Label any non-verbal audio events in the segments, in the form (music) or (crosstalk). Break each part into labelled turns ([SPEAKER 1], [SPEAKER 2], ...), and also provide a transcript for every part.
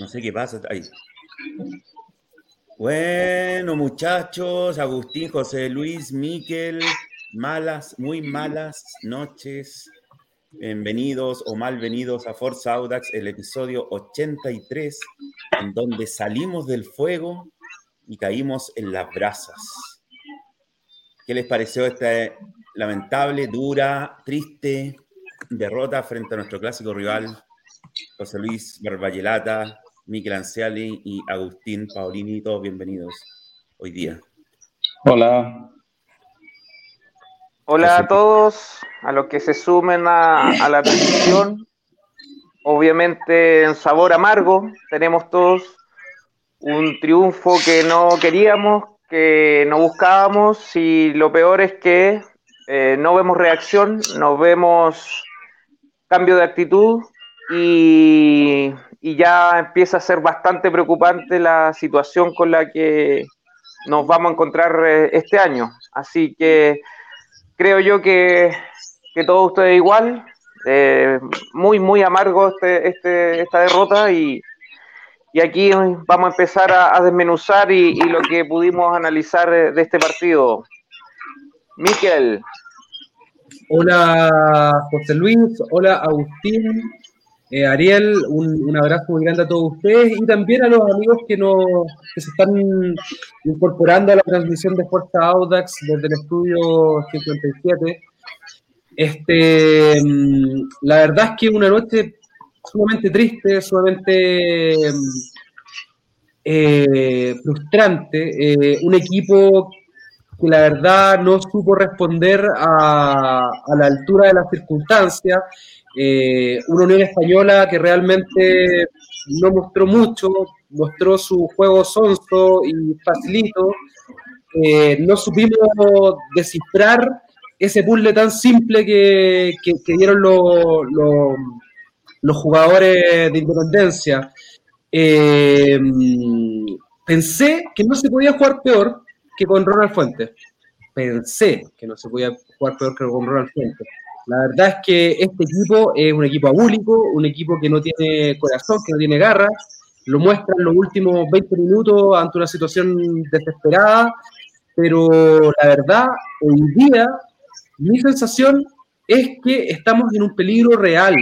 [SPEAKER 1] No sé qué pasa. Ahí. Bueno, muchachos, Agustín, José Luis, Miquel, malas, muy malas noches. Bienvenidos o malvenidos a Forza Audax, el episodio 83, en donde salimos del fuego y caímos en las brasas. ¿Qué les pareció esta lamentable, dura, triste derrota frente a nuestro clásico rival, José Luis Barballelata, Miquel Anciali y Agustín Paolini? Todos bienvenidos hoy día.
[SPEAKER 2] Hola.
[SPEAKER 3] Hola a todos, a los que se sumen a, la transmisión. Obviamente en sabor amargo, tenemos todos un triunfo que no queríamos, que no buscábamos y lo peor es que eh, no vemos reacción, no vemos cambio de actitud y, y ya empieza a ser bastante preocupante la situación con la que nos vamos a encontrar eh, este año. Así que creo yo que, que todos ustedes igual. Eh, muy, muy amargo este, este, esta derrota y, y, aquí vamos a empezar a, desmenuzar y, lo que pudimos analizar de este partido. Miquel.
[SPEAKER 2] Hola José Luis, hola Agustín, eh, Ariel, un, abrazo muy grande a todos ustedes y también a los amigos que, nos, que se están incorporando a la transmisión de Fuerza Audax desde el estudio 57. Este, mm, la verdad es que una noche sumamente triste, sumamente eh, frustrante. Eh, un equipo que la verdad no supo responder a, a la altura de las circunstancias eh, una Unión Española que realmente no mostró mucho, mostró su juego sonso y facilito. Eh, no supimos descifrar ese puzzle tan simple que, dieron los jugadores de Independencia. Eh, pensé que no se podía jugar peor que con Ronald Fuentes. Pensé que no se podía jugar peor que con Ronald Fuentes. La verdad es que este equipo es un equipo abúlico, un equipo que no tiene corazón, que no tiene garra. Lo muestra en los últimos 20 minutos ante una situación desesperada. Pero la verdad, hoy día, mi sensación es que estamos en un peligro real,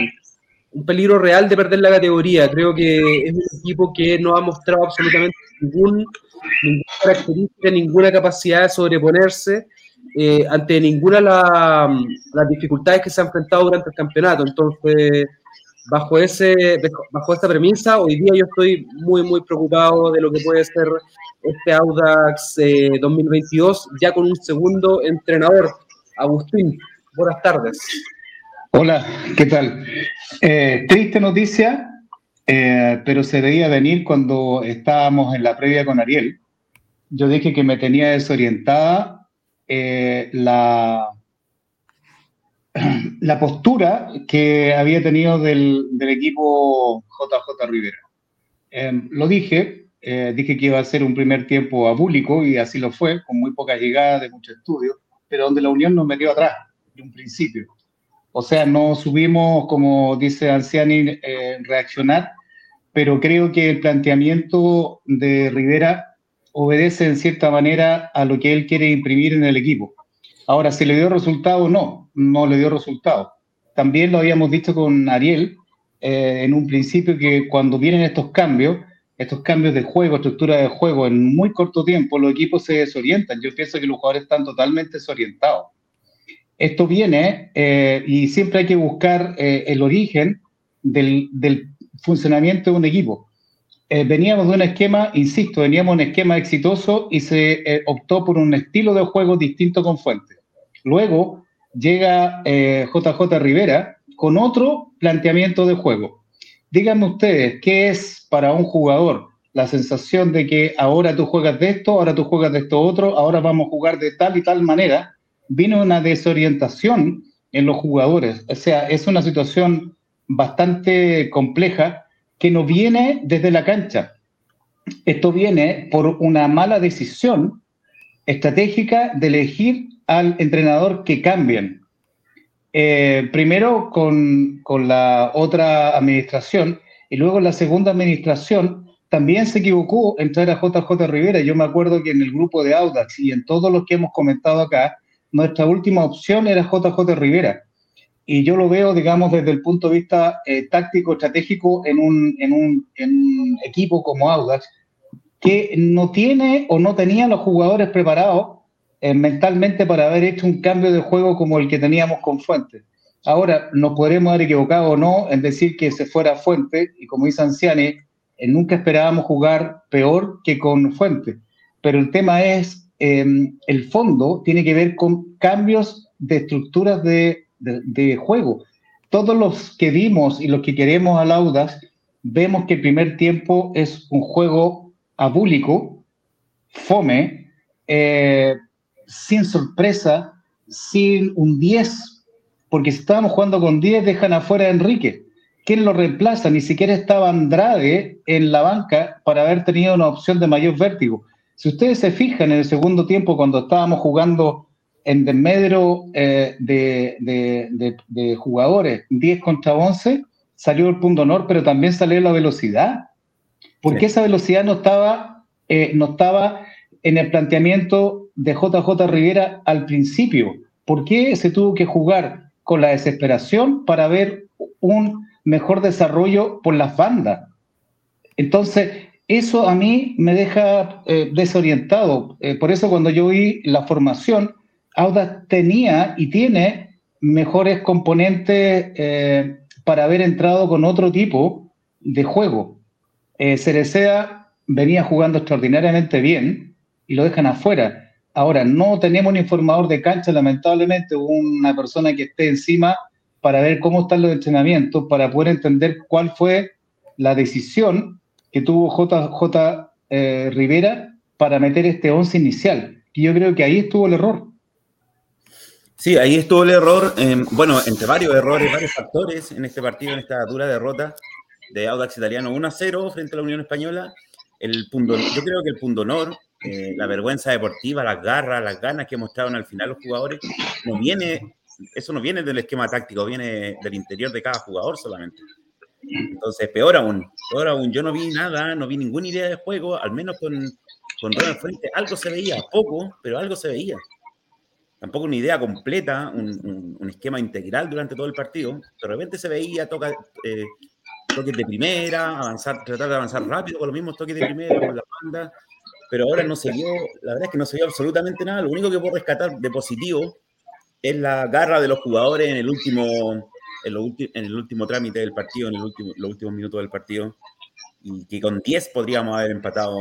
[SPEAKER 2] un peligro real de perder la categoría. Creo que es un equipo que no ha mostrado absolutamente ningún, ninguna característica, ninguna capacidad de sobreponerse eh, ante ninguna de las dificultades que se han enfrentado durante el campeonato. Entonces, bajo, ese, bajo esta premisa, hoy día yo estoy muy, muy preocupado de lo que puede ser este Audax 2022, eh, ya con un segundo entrenador. Agustín, buenas tardes.
[SPEAKER 4] Hola, ¿qué tal? Eh, triste noticia, pero se veía venir cuando estábamos en la previa con Ariel. Yo dije que me tenía desorientada eh, la, (clears throat) la postura que había tenido del, equipo JJ Rivera. Em, lo dije, eh, dije que iba a ser un primer tiempo abúlico y así lo fue, con muy pocas llegadas de muchos estudios, pero donde la Unión nos metió atrás de un principio. O sea, no subimos, como dice Anciani, eh, reaccionar, pero creo que el planteamiento de Rivera obedece en cierta manera a lo que él quiere imprimir en el equipo. Ahora, si le dio resultado, no, no le dio resultado. También lo habíamos visto con Ariel eh, en un principio que cuando vienen estos cambios, estos cambios de juego, estructura de juego en muy corto tiempo, los equipos se desorientan. Yo pienso que los jugadores están totalmente desorientados. Esto viene eh, y siempre hay que buscar eh, el origen del funcionamiento de un equipo. Eh, veníamos de un esquema, insisto, veníamos de un esquema exitoso y se eh, optó por un estilo de juego distinto con Fuentes. Luego llega JJ eh, Rivera con otro planteamiento de juego. Díganme ustedes, ¿qué es para un jugador la sensación de que ahora tú juegas de esto, ahora tú juegas de esto otro, ahora vamos a jugar de tal y tal manera? Vino una desorientación en los jugadores. O sea, es una situación bastante compleja que no viene desde la cancha. Esto viene por una mala decisión estratégica de elegir al entrenador que cambien. Eh, primero con, la otra administración y luego la segunda administración también se equivocó en traer a JJ Rivera. Yo me acuerdo que en el grupo de Audax y en todos los que hemos comentado acá, nuestra última opción era JJ Rivera. Y yo lo veo, digamos, desde el punto de vista eh, táctico, estratégico, en un, en, un, en un equipo como Audax, que no tiene o no tenía los jugadores preparados eh, mentalmente para haber hecho un cambio de juego como el que teníamos con Fuentes. Ahora, nos podremos haber equivocado o no en decir que se fuera Fuente, y como dice Anciani, eh, nunca esperábamos jugar peor que con Fuente. Pero el tema es, em, el fondo tiene que ver con cambios de estructuras de, de, juego. Todos los que vimos y los que queremos al Audas, vemos que el primer tiempo es un juego abúlico, fome, eh, sin sorpresa, sin un 10, porque si estábamos jugando con 10, dejan afuera a Enrique. ¿Quién lo reemplaza? Ni siquiera estaba Andrade en la banca para haber tenido una opción de mayor vértigo. Si ustedes se fijan en el segundo tiempo, cuando estábamos jugando en desmedro eh, de, jugadores, 10 contra 11, salió el punto honor, pero también salió la velocidad. Porque esa velocidad no estaba, eh, no estaba en el planteamiento de JJ Rivera al principio. ¿Por qué se tuvo que jugar con la desesperación para ver un mejor desarrollo por las bandas? Entonces, eso a mí me deja eh, desorientado. Eh, por eso cuando yo vi la formación, Auda tenía y tiene mejores componentes eh, para haber entrado con otro tipo de juego. Cerecea venía jugando extraordinariamente bien, y lo dejan afuera. Ahora, no tenemos un informador de cancha, lamentablemente, una persona que esté encima para ver cómo están los entrenamientos, para poder entender cuál fue la decisión que tuvo JJ eh, Rivera para meter este 11 inicial. Y yo creo que ahí estuvo el error.
[SPEAKER 1] Sí, ahí estuvo el error, bueno, entre varios errores, varios factores en este partido, en esta dura derrota de Audax Italiano 1 a 0 frente a la Unión Española. El punto, yo creo que el punto honor eh, la vergüenza deportiva, las garras, las ganas que mostraron al final los jugadores, no viene, eso no viene del esquema táctico, viene del interior de cada jugador solamente. Entonces, peor aún, peor aún, yo no vi nada, no vi ninguna idea de juego, al menos con, con Ronald Fuente, algo se veía, poco, pero algo se veía. Tampoco una idea completa, un, esquema integral durante todo el partido. De repente se veía eh, toques de primera, avanzar, tratar de avanzar rápido con los mismos toques de primera, con la banda, pero ahora no se vio, la verdad es que no se vio absolutamente nada. Lo único que puedo rescatar de positivo es la garra de los jugadores en el último, en, el último trámite del partido, en el último, los últimos minutos del partido, y que con 10 podríamos haber empatado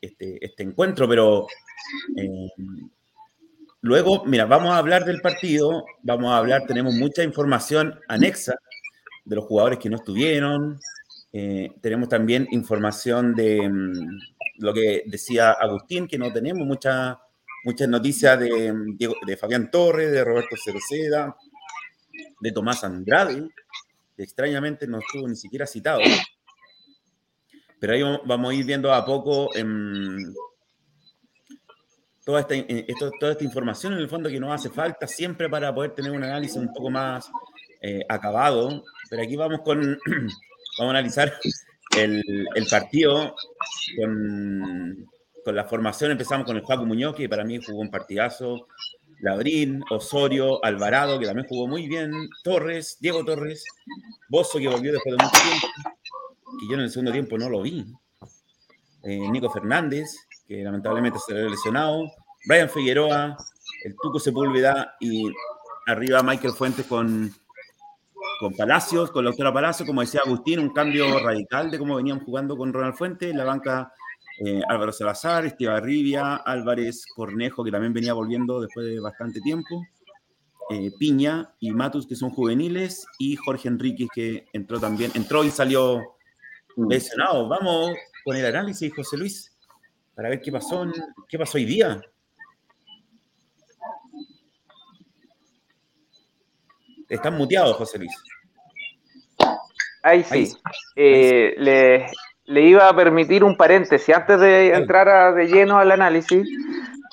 [SPEAKER 1] este, este encuentro, pero eh, luego, mira, vamos a hablar del partido, vamos a hablar, tenemos mucha información anexa de los jugadores que no estuvieron, eh, tenemos también información de, mm, lo que decía Agustín, que no tenemos muchas noticias de, de Fabián Torres, de Roberto Cerceda, de Tomás Andrade, que extrañamente no estuvo ni siquiera citado. Pero ahí vamos a ir viendo a poco toda, esta, toda esta información en el fondo que nos hace falta siempre para poder tener un análisis un poco más eh, acabado. Pero aquí vamos con, (clears throat) vamos a analizar el, partido con, la formación empezamos con el Juaco Muñoz, que para mí jugó un partidazo. Labrín, Osorio, Alvarado, que también jugó muy bien. Torres, Diego Torres, Bozo, que volvió después de mucho tiempo, que yo en el segundo tiempo no lo vi. Eh, Nico Fernández, que lamentablemente se había lesionado. Brian Figueroa, el Tuco Sepúlveda y arriba Michael Fuentes con con Palacios, con la doctora Palacios, como decía Agustín, un cambio radical de cómo venían jugando con Ronald Fuentes, la banca eh, Álvaro Salazar, Estibarribia, Álvarez Cornejo, que también venía volviendo después de bastante tiempo, eh, Piña y Matus, que son juveniles, y Jorge Enríquez, que entró también, entró y salió lesionado. Vamos con el análisis, José Luis, para ver qué pasó, qué pasó hoy día. Están muteados, José Luis.
[SPEAKER 3] Ahí sí. Eh, le, iba a permitir un paréntesis antes de entrar de lleno al análisis.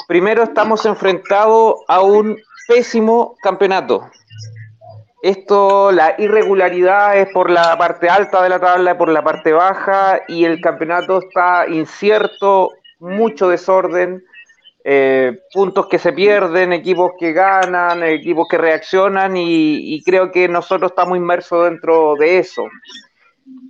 [SPEAKER 3] Primero estamos enfrentados a un pésimo campeonato. esto, la irregularidad es por la parte alta de la tabla, por la parte baja, y el campeonato está incierto, mucho desorden, eh, puntos que se pierden, equipos que ganan, equipos que reaccionan, y, creo que nosotros estamos inmersos dentro de eso.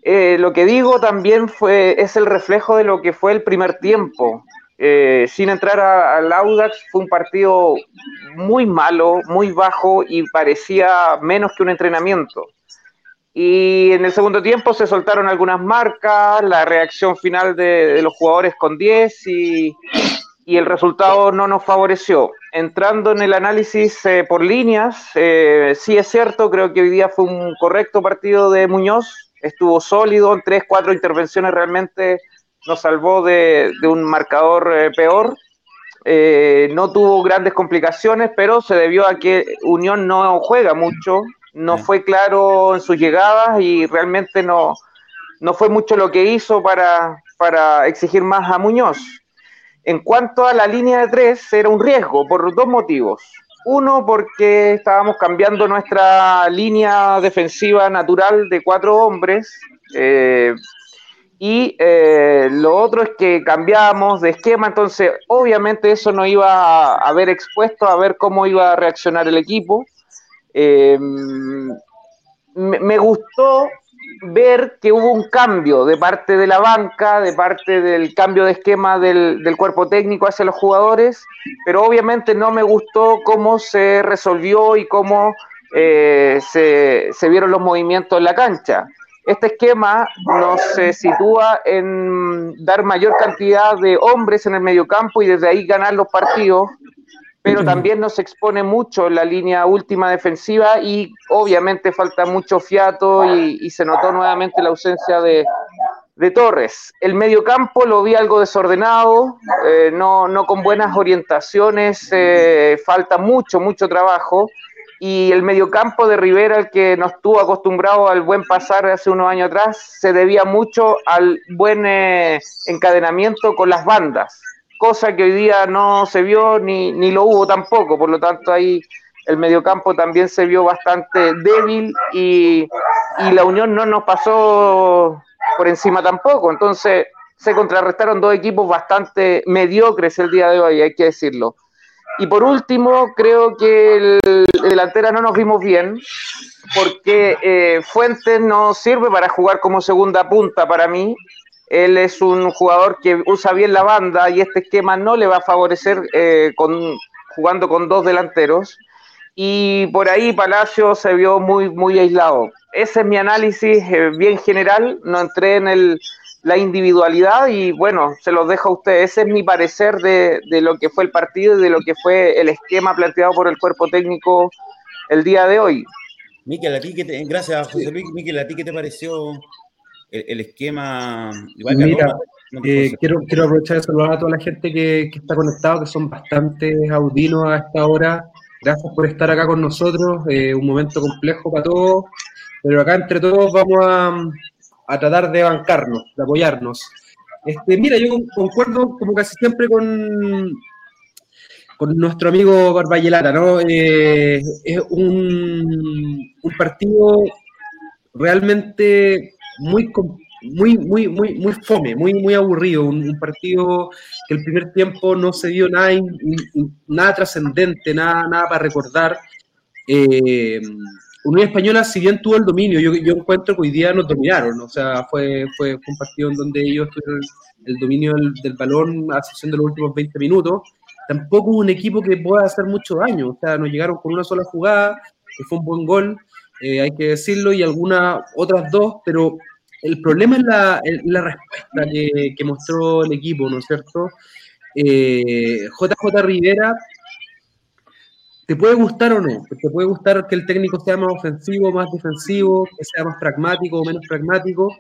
[SPEAKER 3] Eh, lo que digo también fue, es el reflejo de lo que fue el primer tiempo. Eh, sin entrar al Audax, fue un partido muy malo, muy bajo y parecía menos que un entrenamiento. Y en el segundo tiempo se soltaron algunas marcas, la reacción final de, los jugadores con 10 y, el resultado no nos favoreció. Entrando en el análisis eh, por líneas, eh, sí es cierto, creo que hoy día fue un correcto partido de Muñoz, estuvo sólido en tres, cuatro intervenciones realmente nos salvó de, un marcador eh, peor. Eh, no tuvo grandes complicaciones, pero se debió a que Unión no juega mucho, no fue claro en sus llegadas y realmente no, no fue mucho lo que hizo para, para exigir más a Muñoz. En cuanto a la línea de tres, era un riesgo por dos motivos. Uno, porque estábamos cambiando nuestra línea defensiva natural de cuatro hombres. Eh, y eh, lo otro es que cambiamos de esquema, entonces obviamente eso no iba a haber expuesto a ver cómo iba a reaccionar el equipo. Em, me, gustó ver que hubo un cambio de parte de la banca, de parte del cambio de esquema del, cuerpo técnico hacia los jugadores, pero obviamente no me gustó cómo se resolvió y cómo eh, se, vieron los movimientos en la cancha. Este esquema nos sitúa en dar mayor cantidad de hombres en el mediocampo y desde ahí ganar los partidos, pero también nos expone mucho en la línea última defensiva y obviamente falta mucho fiato y, se notó nuevamente la ausencia de, Torres. El mediocampo lo vi algo desordenado, eh, no, no, con buenas orientaciones, eh, falta mucho, mucho trabajo. Y el mediocampo de Rivera, el que nos tuvo acostumbrado al buen pasar hace unos años atrás, se debía mucho al buen eh, encadenamiento con las bandas, cosa que hoy día no se vio ni, ni lo hubo tampoco, por lo tanto ahí el mediocampo también se vio bastante débil y, y la Unión no nos pasó por encima tampoco, entonces se contrarrestaron dos equipos bastante mediocres el día de hoy, hay que decirlo. Y por último, creo que el, delantera no nos vimos bien, porque eh, Fuentes no sirve para jugar como segunda punta para mí. Él es un jugador que usa bien la banda y este esquema no le va a favorecer eh, con, jugando con dos delanteros. Y por ahí Palacio se vio muy, muy aislado. Ese es mi análisis eh, bien general. No entré en el, la individualidad y bueno, se los dejo a ustedes. Ese es mi parecer de, lo que fue el partido y de lo que fue el esquema planteado por el cuerpo técnico el día de hoy.
[SPEAKER 1] Miquel, a ti que te, gracias José Luis. Miquel, ¿a ti qué te pareció el, esquema?
[SPEAKER 2] Mira, eh, quiero, quiero aprovechar de saludar a toda la gente que, que está conectada, que son bastante audinos a esta hora. Gracias por estar acá con nosotros. Eh, un momento complejo para todos, pero acá entre todos vamos a, a tratar de bancarnos, de apoyarnos. Este, mira, yo concuerdo como casi siempre con, con nuestro amigo Barbayelata, ¿no? Eh, es un, un, partido realmente muy, muy, muy, muy, muy fome, muy, muy aburrido, un, partido que el primer tiempo no se dio nada, nada trascendente, nada, nada para recordar. Eh, Unión Española, si bien tuvo el dominio, yo, yo encuentro que hoy día nos dominaron, o sea, fue, fue, un partido en donde ellos tuvieron el, dominio del, balón a excepción de los últimos 20 minutos. Tampoco un equipo que pueda hacer mucho daño, o sea, nos llegaron con una sola jugada, que fue un buen gol, eh, hay que decirlo, y algunas otras dos, pero el problema es la, la respuesta que, que, mostró el equipo, ¿no es cierto? Eh, JJ Rivera te puede gustar o no, te puede gustar que el técnico sea más ofensivo, más defensivo, que sea más pragmático o menos pragmático,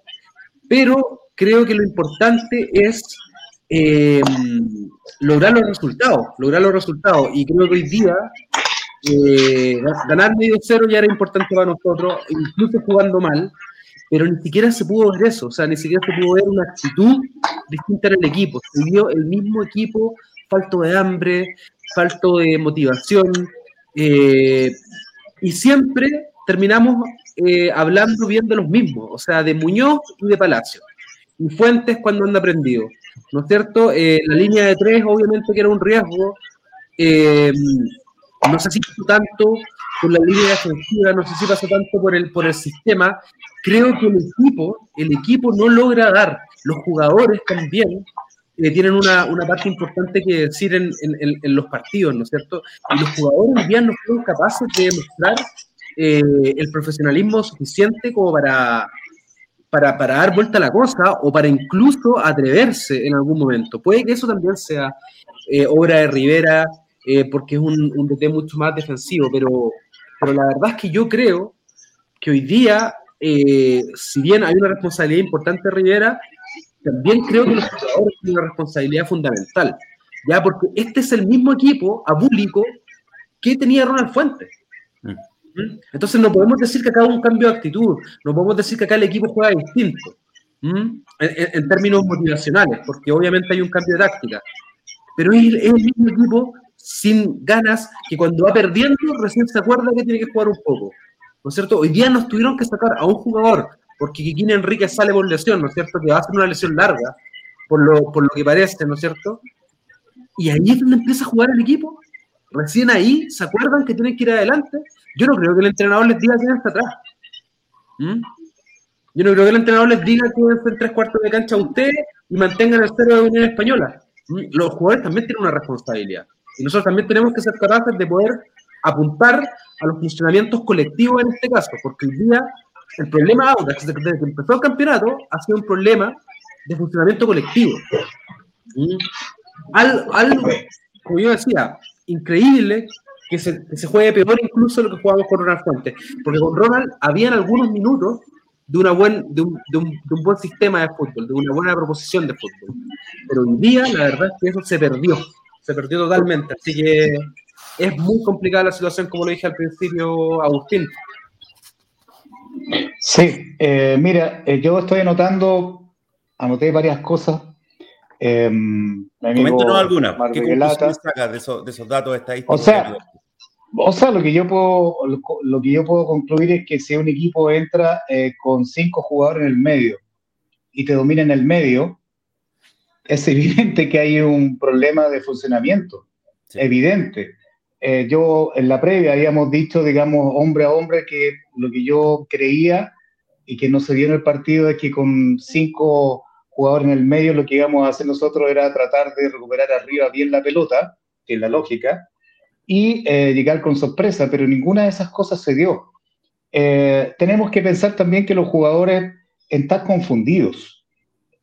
[SPEAKER 2] pero creo que lo importante es eh, lograr los resultados, lograr los resultados. Y creo que hoy día eh, ganar medio cero ya era importante para nosotros, incluso jugando mal, pero ni siquiera se pudo ver eso, o sea, ni siquiera se pudo ver una actitud distinta en el equipo. Se vio el mismo equipo, falto de hambre, falto de motivación, eh, y siempre terminamos eh, hablando bien de los mismos, o sea, de Muñoz y de Palacio. Y Fuentes cuando anda prendido, ¿no es cierto? Eh, la línea de tres, obviamente que era un riesgo. Eh, no sé si pasó tanto por la línea defensiva, no sé si pasó tanto por el, por el sistema. Creo que el equipo, el equipo no logra dar, los jugadores también, tienen una, una, parte importante que decir en, en, los partidos, ¿no es cierto? Y los jugadores ya no fueron capaces de demostrar eh, el profesionalismo suficiente como para, para, para, dar vuelta a la cosa o para incluso atreverse en algún momento. Puede que eso también sea eh, obra de Rivera, eh, porque es un, un DT mucho más defensivo, pero, pero la verdad es que yo creo que hoy día, si bien hay una responsabilidad importante de Rivera, también creo que los jugadores tienen una responsabilidad fundamental, ya porque este es el mismo equipo abúlico que tenía Ronald Fuentes. Mm. ¿Mm? Entonces no podemos decir que acá hubo un cambio de actitud, no podemos decir que acá el equipo juega distinto, ¿Mm? en, términos motivacionales, porque obviamente hay un cambio de táctica, pero es, es, el mismo equipo sin ganas que cuando va perdiendo recién se acuerda que tiene que jugar un poco, ¿no es cierto? Hoy día nos tuvieron que sacar a un jugador porque Kikín Enrique sale por lesión, ¿no es cierto? Que va a ser una lesión larga, por lo, por lo que parece, ¿no es cierto? Y ahí es donde empieza a jugar el equipo. Recién ahí se acuerdan que tienen que ir adelante. Yo no creo que el entrenador les diga que hasta atrás. ¿Mm? Yo no creo que el entrenador les diga que en tres cuartos de cancha a ustedes y mantengan el cero de Unión Española. ¿Mm? Los jugadores también tienen una responsabilidad. Y nosotros también tenemos que ser capaces de poder apuntar a los funcionamientos colectivos en este caso, porque el día el problema Audax, desde que empezó el campeonato, ha sido un problema de funcionamiento colectivo. algo, como yo decía, increíble que se, que se, juegue peor incluso lo que jugamos con Ronald Fuentes. Porque con Ronald habían algunos minutos de, una buen, de, un, de, un, de un buen sistema de fútbol, de una buena proposición de fútbol. Pero hoy día, la verdad es que eso se perdió. Se perdió totalmente. Así que es muy complicada la situación, como lo dije al principio, Agustín.
[SPEAKER 4] Sí, eh, mira, eh, yo estoy anotando, anoté varias cosas.
[SPEAKER 1] Eh, Coméntanos alguna. ¿Qué conclusiones sacas de esos, de esos datos estadísticos?
[SPEAKER 4] O sea, o sea, lo que yo puedo, lo, que yo puedo concluir es que si un equipo entra eh, con cinco jugadores en el medio y te domina en el medio, es evidente que hay un problema de funcionamiento. Evidente. Eh, yo en la previa habíamos dicho, digamos, hombre a hombre, que lo que yo creía y que no se vio en el partido es que con cinco jugadores en el medio lo que íbamos a hacer nosotros era tratar de recuperar arriba bien la pelota, que es la lógica, y eh, llegar con sorpresa, pero ninguna de esas cosas se dio. Eh, tenemos que pensar también que los jugadores están confundidos.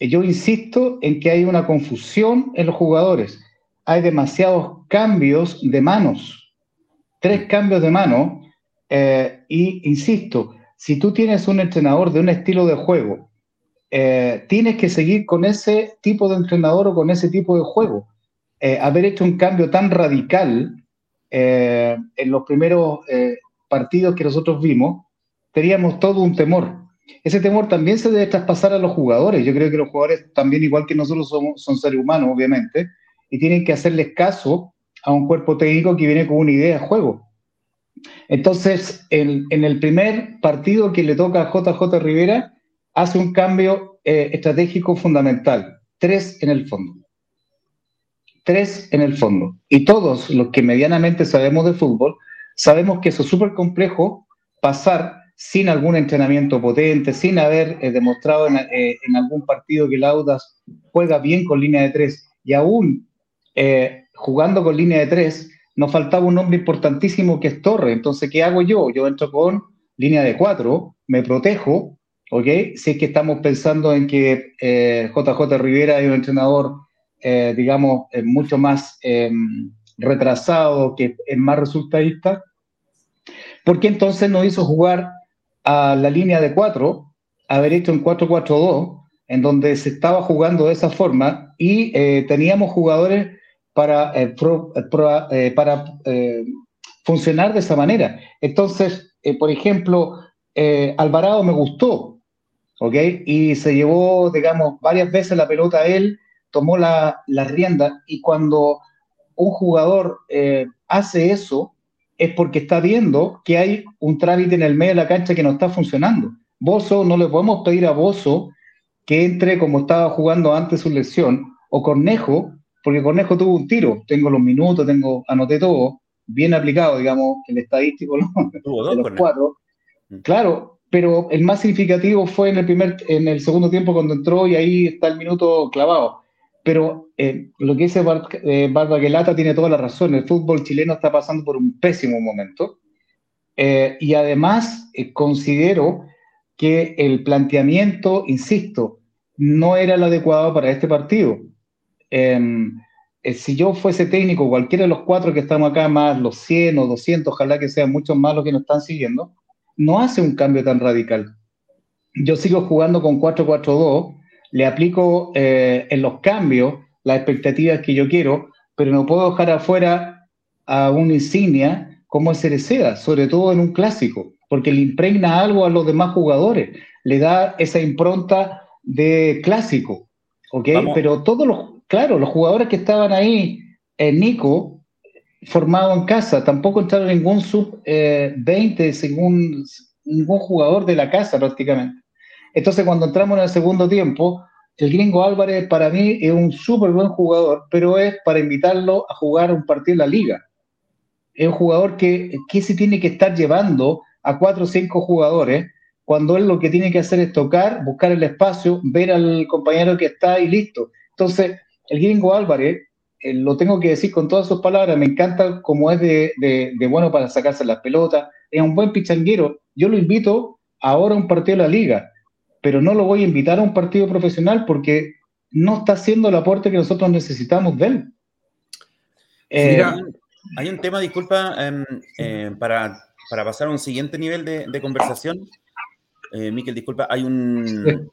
[SPEAKER 4] Yo insisto en que hay una confusión en los jugadores hay demasiados cambios de manos, tres cambios de mano, eh, y insisto, si tú tienes un entrenador de un estilo de juego, eh, tienes que seguir con ese tipo de entrenador o con ese tipo de juego. Eh, haber hecho un cambio tan radical en los primeros partidos que nosotros vimos, teníamos todo un temor. Ese temor también se debe traspasar a los jugadores. Yo creo que los jugadores también, igual que nosotros, somos, son seres humanos, obviamente, y tienen que hacerles caso a un cuerpo técnico que viene con una idea de juego. Entonces, en, el primer partido que le toca a JJ Rivera, hace un cambio eh, estratégico fundamental. Tres en el fondo. Tres en el fondo. Y todos los que medianamente sabemos de fútbol, sabemos que eso es súper complejo pasar sin algún entrenamiento potente, sin haber eh, demostrado en, eh, en, algún partido que el Audas juega bien con línea de tres y aún eh, jugando con línea de tres, nos faltaba un hombre importantísimo que es Torre. Entonces, ¿qué hago yo? Yo entro con línea de cuatro, me protejo, ¿ok? Si es que estamos pensando en que JJ Rivera es un entrenador, digamos, mucho más em, retrasado, que es más resultadista, ¿por qué entonces no hizo jugar a la línea de cuatro, haber hecho un 4-4-2, en donde se estaba jugando de esa forma y teníamos jugadores para, eh, eh, eh, para funcionar de esa manera. Entonces, por ejemplo, Alvarado me gustó, ¿ok? Y se llevó, digamos, varias veces la pelota a él, tomó la, la rienda y cuando un jugador hace eso, es porque está viendo que hay un trámite en el medio de la cancha que no está funcionando. Bozo, no le podemos pedir a Bozo que entre como estaba jugando antes su lesión, o Cornejo, porque Cornejo tuvo un tiro, tengo los minutos, tengo, anoté todo, bien aplicado, digamos, el estadístico de los cuatro. Mm. Claro, pero el más significativo fue en el primer, en el segundo tiempo cuando entró y ahí está el minuto clavado. Pero eh, lo que dice Bar eh, tiene toda la razón. El fútbol chileno está pasando por un pésimo momento. Eh, y además eh, considero que el planteamiento, insisto, no era el adecuado para este partido. Em, si yo fuese técnico, cualquiera de los cuatro que estamos acá, más los 100 o 200, ojalá que sean muchos más los que nos están siguiendo, no hace un cambio tan radical. Yo sigo jugando con 4-4-2, le aplico eh, en los cambios las expectativas que yo quiero, pero no puedo dejar afuera a una insignia como es Cereceda, sobre todo en un clásico, porque le impregna algo a los demás jugadores, le da esa impronta de clásico, ¿ok? Pero todos los, claro, los jugadores que estaban ahí, en eh, Nico, formado en casa, tampoco entraron ningún sub-20, eh, según ningún jugador de la casa prácticamente. Entonces, cuando entramos en el segundo tiempo, el gringo Álvarez para mí es un súper buen jugador, pero es para invitarlo a jugar un partido en la liga. Es un jugador que, que se tiene que estar llevando a cuatro o cinco jugadores cuando él lo que tiene que hacer es tocar, buscar el espacio, ver al compañero que está y listo. Entonces, el gringo Álvarez eh, lo tengo que decir con todas sus palabras, me encanta como es de, bueno para sacarse las pelotas, es un buen pichanguero. Yo lo invito ahora a un partido de la liga, pero no lo voy a invitar a un partido profesional porque no está haciendo el aporte que nosotros necesitamos de él.
[SPEAKER 1] Eh, hay un tema, disculpa, em, em, para, pasar a un siguiente nivel de, conversación. Eh, Miquel, disculpa, hay un,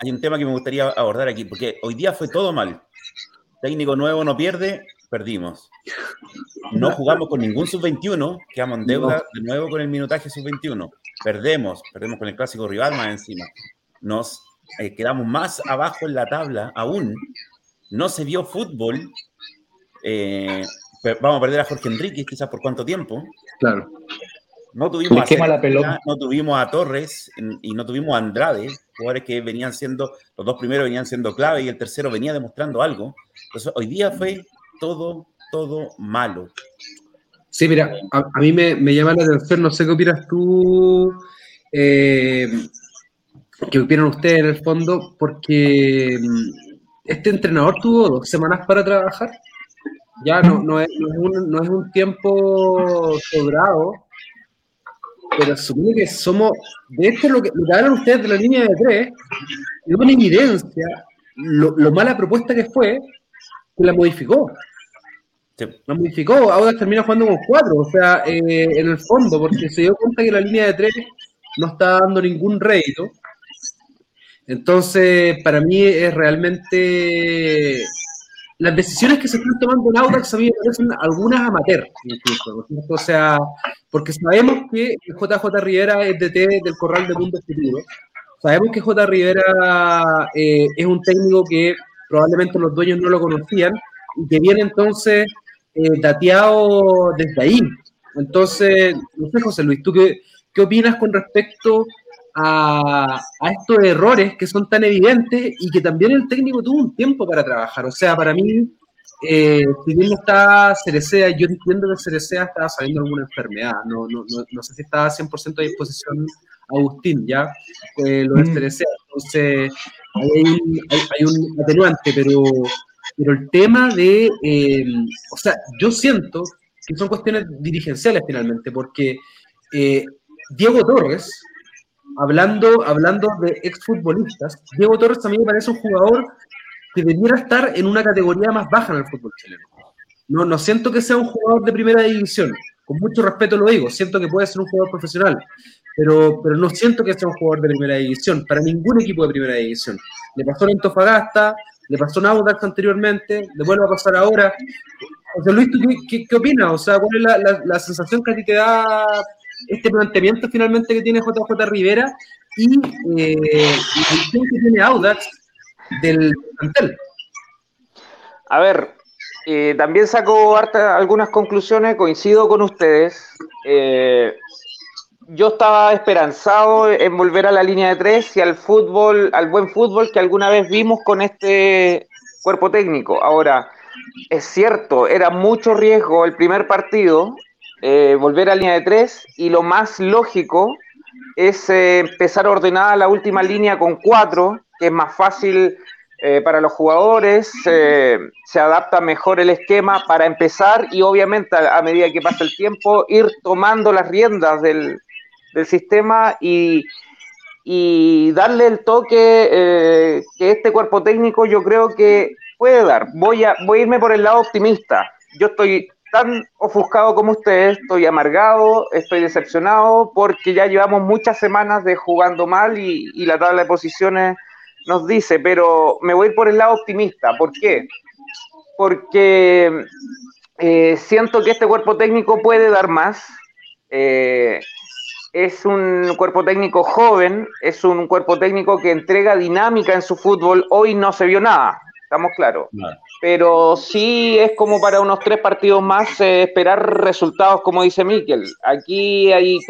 [SPEAKER 1] hay un tema que me gustaría abordar aquí, porque hoy día fue todo mal. Técnico nuevo no pierde, perdimos. No jugamos con ningún sub-21, quedamos en deuda de nuevo con el minutaje sub-21. Perdemos, perdemos con el clásico rival más encima. Nos eh, quedamos más abajo en la tabla aún. No se vio fútbol. Eh, vamos a perder a Jorge Enrique, quizás por cuánto tiempo.
[SPEAKER 2] Claro.
[SPEAKER 1] No tuvimos, a la no tuvimos a Torres y no tuvimos a Andrade, jugadores que venían siendo, los dos primeros venían siendo clave y el tercero venía demostrando algo. Entonces, hoy día fue todo, todo malo.
[SPEAKER 2] Sí, mira, a, mí me, llama la atención, no sé qué opinas tú, eh, qué opinan ustedes en el fondo, porque mm, este entrenador tuvo dos semanas para trabajar. Ya no, no, es, un, no es un tiempo sobrado pero supone que somos, de esto lo que, lo hablan ustedes de la línea de tres, es una evidencia lo, lo, mala propuesta que fue, que la modificó. La modificó, ahora termina jugando con cuatro, o sea, eh, en el fondo, porque se dio cuenta que la línea de tres no está dando ningún rédito. Entonces, para mí es realmente las decisiones que se están tomando en Audax a mí me parecen algunas amateur, incluso, O sea, porque sabemos que JJ Rivera es DT del Corral de Mundo Futuro. Sabemos que J. Rivera eh, es un técnico que probablemente los dueños no lo conocían y que viene entonces eh, dateado desde ahí. Entonces, no sé, José Luis, ¿tú qué, qué opinas con respecto a, estos errores que son tan evidentes y que también el técnico tuvo un tiempo para trabajar. O sea, para mí, eh, si bien no está Cerecea, yo entiendo que Cerecea estaba saliendo alguna enfermedad. No, no, no, sé si estaba 100% a disposición Agustín, ¿ya? Eh, lo de mm. Cerecea. Entonces, hay un, hay, un atenuante, pero, pero el tema de. Eh, o sea, yo siento que son cuestiones dirigenciales finalmente, porque eh, Diego Torres hablando, hablando de exfutbolistas, Diego Torres a mí me parece un jugador que debiera estar en una categoría más baja en el fútbol chileno. No, no siento que sea un jugador de primera división, con mucho respeto lo digo, siento que puede ser un jugador profesional, pero, pero no siento que sea un jugador de primera división, para ningún equipo de primera división. Le pasó en Antofagasta, le pasó en Audax anteriormente, le vuelve a pasar ahora. José Luis, ¿tú qué, qué, opinas? O sea, ¿cuál es la, la sensación que a ti te da este planteamiento finalmente que tiene JJ Rivera y eh, la que tiene Audax del plantel.
[SPEAKER 3] A ver, eh, también saco algunas conclusiones, coincido con ustedes. Eh, yo estaba esperanzado en volver a la línea de tres y al fútbol, al buen fútbol que alguna vez vimos con este cuerpo técnico. Ahora, es cierto, era mucho riesgo el primer partido, eh, volver a línea de tres, y lo más lógico es eh, empezar a ordenar la última línea con cuatro, que es más fácil eh, para los jugadores, se adapta mejor el esquema para empezar y obviamente a, medida que pasa el tiempo ir tomando las riendas del, sistema y, y darle el toque que este cuerpo técnico yo creo que puede dar. Voy a, voy a irme por el lado optimista. Yo estoy tan ofuscado como ustedes, estoy amargado, estoy decepcionado porque ya llevamos muchas semanas de jugando mal y, la tabla de posiciones nos dice, pero me voy por el lado optimista. ¿Por qué? Porque eh, siento que este cuerpo técnico puede dar más. Eh, es un cuerpo técnico joven, es un cuerpo técnico que entrega dinámica en su fútbol. Hoy no se vio nada estamos claros. Pero sí es como para unos tres partidos más eh, esperar resultados, como dice Miquel. Aquí hay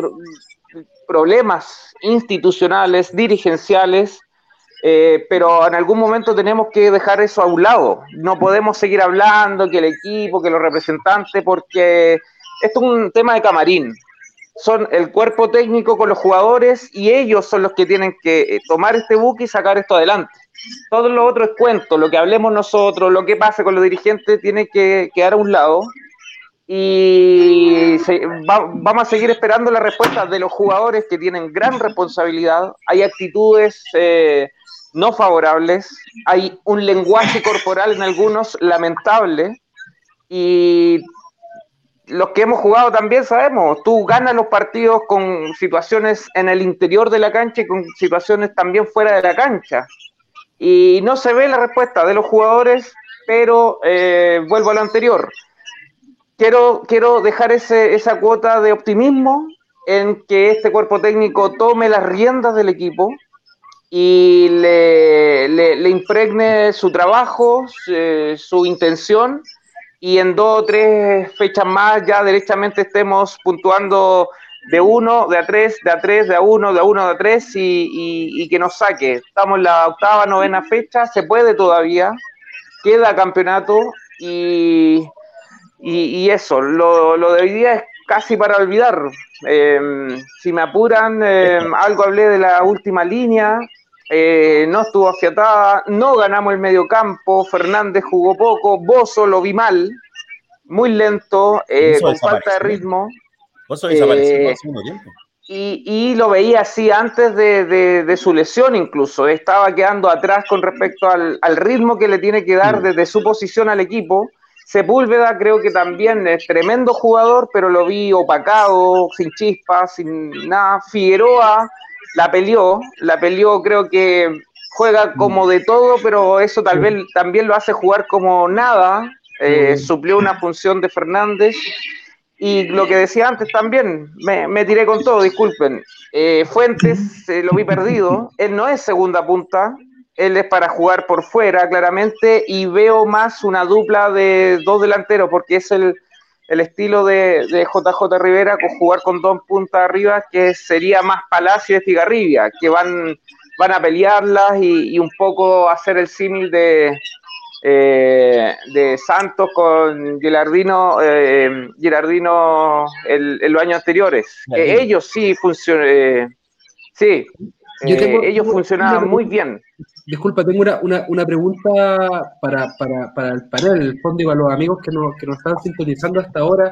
[SPEAKER 3] problemas institucionales, dirigenciales, eh, pero en algún momento tenemos que dejar eso a un lado. No podemos seguir hablando que el equipo, que los representantes, porque esto es un tema de camarín. Son el cuerpo técnico con los jugadores y ellos son los que tienen que eh, tomar este buque y sacar esto adelante. Todo lo otro es cuento, lo que hablemos nosotros, lo que pase con los dirigentes tiene que quedar a un lado y vamos a seguir esperando la respuesta de los jugadores que tienen gran responsabilidad. Hay actitudes eh, no favorables, hay un lenguaje corporal en algunos lamentable y los que hemos jugado también sabemos, tú ganas los partidos con situaciones en el interior de la cancha y con situaciones también fuera de la cancha. Y no se ve la respuesta de los jugadores, pero eh, vuelvo a lo anterior. Quiero, quiero dejar ese, esa cuota de optimismo en que este cuerpo técnico tome las riendas del equipo y le, le, impregne su trabajo, su intención, y en dos o tres fechas más ya derechamente estemos puntuando de uno, de a tres, de a tres, de a uno, de a uno, de a tres y, que nos saque. Estamos en la octava, novena fecha, se puede todavía, queda campeonato y, y eso, lo, lo, de hoy día es casi para olvidar. Em, si me apuran, em, algo hablé de la última línea, eh, no estuvo afiatada, no ganamos el medio campo, Fernández jugó poco, Bozo lo vi mal, muy lento, eh, con falta de ritmo.
[SPEAKER 1] Eh,
[SPEAKER 3] y, lo veía así antes de, su lesión incluso. Estaba quedando atrás con respecto al, ritmo que le tiene que dar mm. desde su posición al equipo. Sepúlveda creo que también es tremendo jugador, pero lo vi opacado, sin chispas, sin nada. Figueroa la peleó, la peleó, creo que juega como mm. de todo, pero eso tal vez también lo hace jugar como nada. Eh, suplió una función de Fernández y lo que decía antes también, me, tiré con todo, disculpen. Eh, Fuentes lo vi perdido, él no es segunda punta, él es para jugar por fuera, claramente, y veo más una dupla de dos delanteros, porque es el, estilo de, JJ Rivera con jugar con dos puntas arriba, que sería más Palacio y Estigarribia, que van, van a pelearlas y un poco hacer el símil de, eh, de Santos con Gilardino, eh, Gilardino el, los años anteriores. ellos sí funcionan, eh, sí, ellos funcionaban muy bien.
[SPEAKER 2] Disculpa, tengo una, una, pregunta para, para, para, el panel, el fondo y para los amigos que nos, que nos están sintonizando hasta ahora.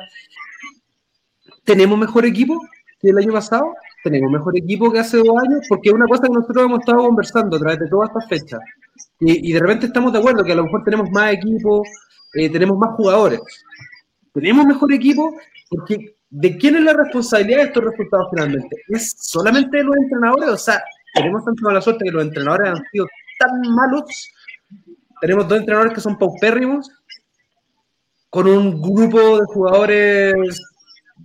[SPEAKER 2] ¿Tenemos mejor equipo que el año pasado? ¿Tenemos mejor equipo que hace dos años? Porque es una cosa que nosotros hemos estado conversando a través de todas estas fechas. Y, de repente estamos de acuerdo que a lo mejor tenemos más equipo, eh, tenemos más jugadores. Tenemos mejor equipo porque ¿de quién es la responsabilidad de estos resultados finalmente? ¿Es solamente de los entrenadores? O sea, tenemos tanta mala suerte que los entrenadores han sido tan malos. Tenemos dos entrenadores que son paupérrimos, con un grupo de jugadores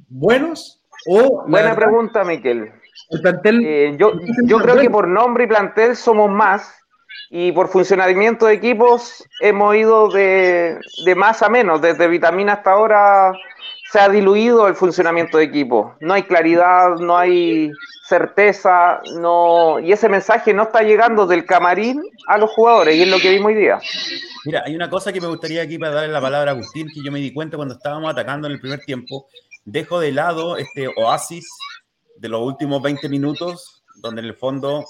[SPEAKER 2] buenos. O
[SPEAKER 3] Buena pregunta, Miquel. El plantel, eh, yo, yo creo que por nombre y plantel somos más, y por funcionamiento de equipos hemos ido de, de más a menos. Desde Vitamina hasta ahora se ha diluido el funcionamiento de equipo. No hay claridad, no hay certeza, no y ese mensaje no está llegando del camarín a los jugadores y es lo que vimos hoy día.
[SPEAKER 1] Mira, hay una cosa que me gustaría aquí para darle la palabra a Agustín, que yo me di cuenta cuando estábamos atacando en el primer tiempo. Dejo de lado este oasis de los últimos 20 minutos, donde en el fondo,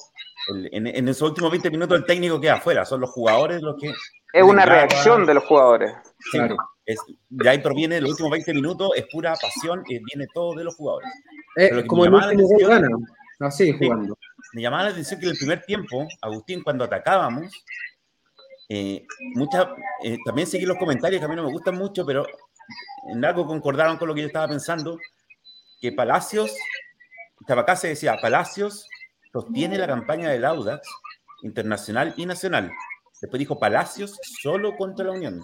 [SPEAKER 1] en, esos últimos 20 minutos el técnico queda afuera, son los jugadores los que...
[SPEAKER 3] Es una reacción de los jugadores.
[SPEAKER 1] claro. Es, de ahí proviene los últimos 20 minutos, es pura pasión, y viene todo de los jugadores.
[SPEAKER 2] Eh, como el último gana, así jugando.
[SPEAKER 1] Me llamaba la atención que en el primer tiempo, Agustín, cuando atacábamos, eh, eh, también seguí los comentarios que a mí no me gustan mucho, pero en algo concordaron con lo que yo estaba pensando, que Palacios, acá se decía, Palacios sostiene la campaña del Audax internacional y nacional. Después dijo Palacios solo contra la Unión.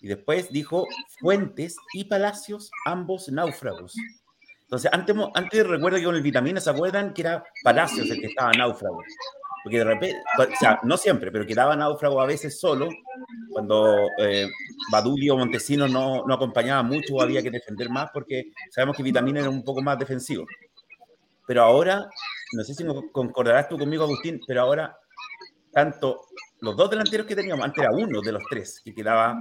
[SPEAKER 1] Y después dijo Fuentes y Palacios, ambos náufragos. Entonces, antes, antes recuerdo que con el vitamina, ¿se acuerdan? Que era Palacios el que estaba náufrago. Porque de repente, o sea, no siempre, pero quedaba náufrago a veces solo, cuando eh, Badulio Montesino no, no acompañaba mucho había que defender más, porque sabemos que Vitamina era un poco más defensivo. Pero ahora, no sé si concordarás tú conmigo, Agustín, pero ahora, tanto los dos delanteros que teníamos, antes era uno de los tres que quedaba,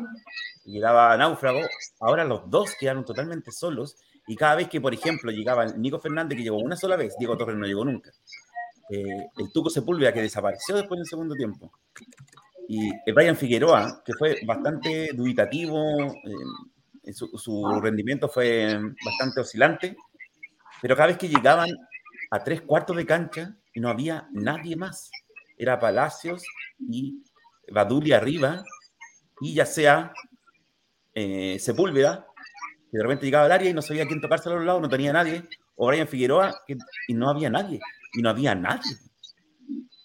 [SPEAKER 1] que quedaba náufrago, ahora los dos quedaron totalmente solos. Y cada vez que, por ejemplo, llegaba Nico Fernández, que llegó una sola vez, Diego Torres no llegó nunca eh, el Tuco Sepúlveda, que desapareció después del segundo tiempo, y Brian Figueroa, que fue bastante dubitativo, eh, su, rendimiento fue bastante oscilante, pero cada vez que llegaban a tres cuartos de cancha, no había nadie más. Era Palacios y Baduli arriba, y ya sea eh, Sepúlveda, que de repente llegaba al área y no sabía quién tocarse a los lados, no tenía nadie, o Brian Figueroa, y no había nadie y no había nadie.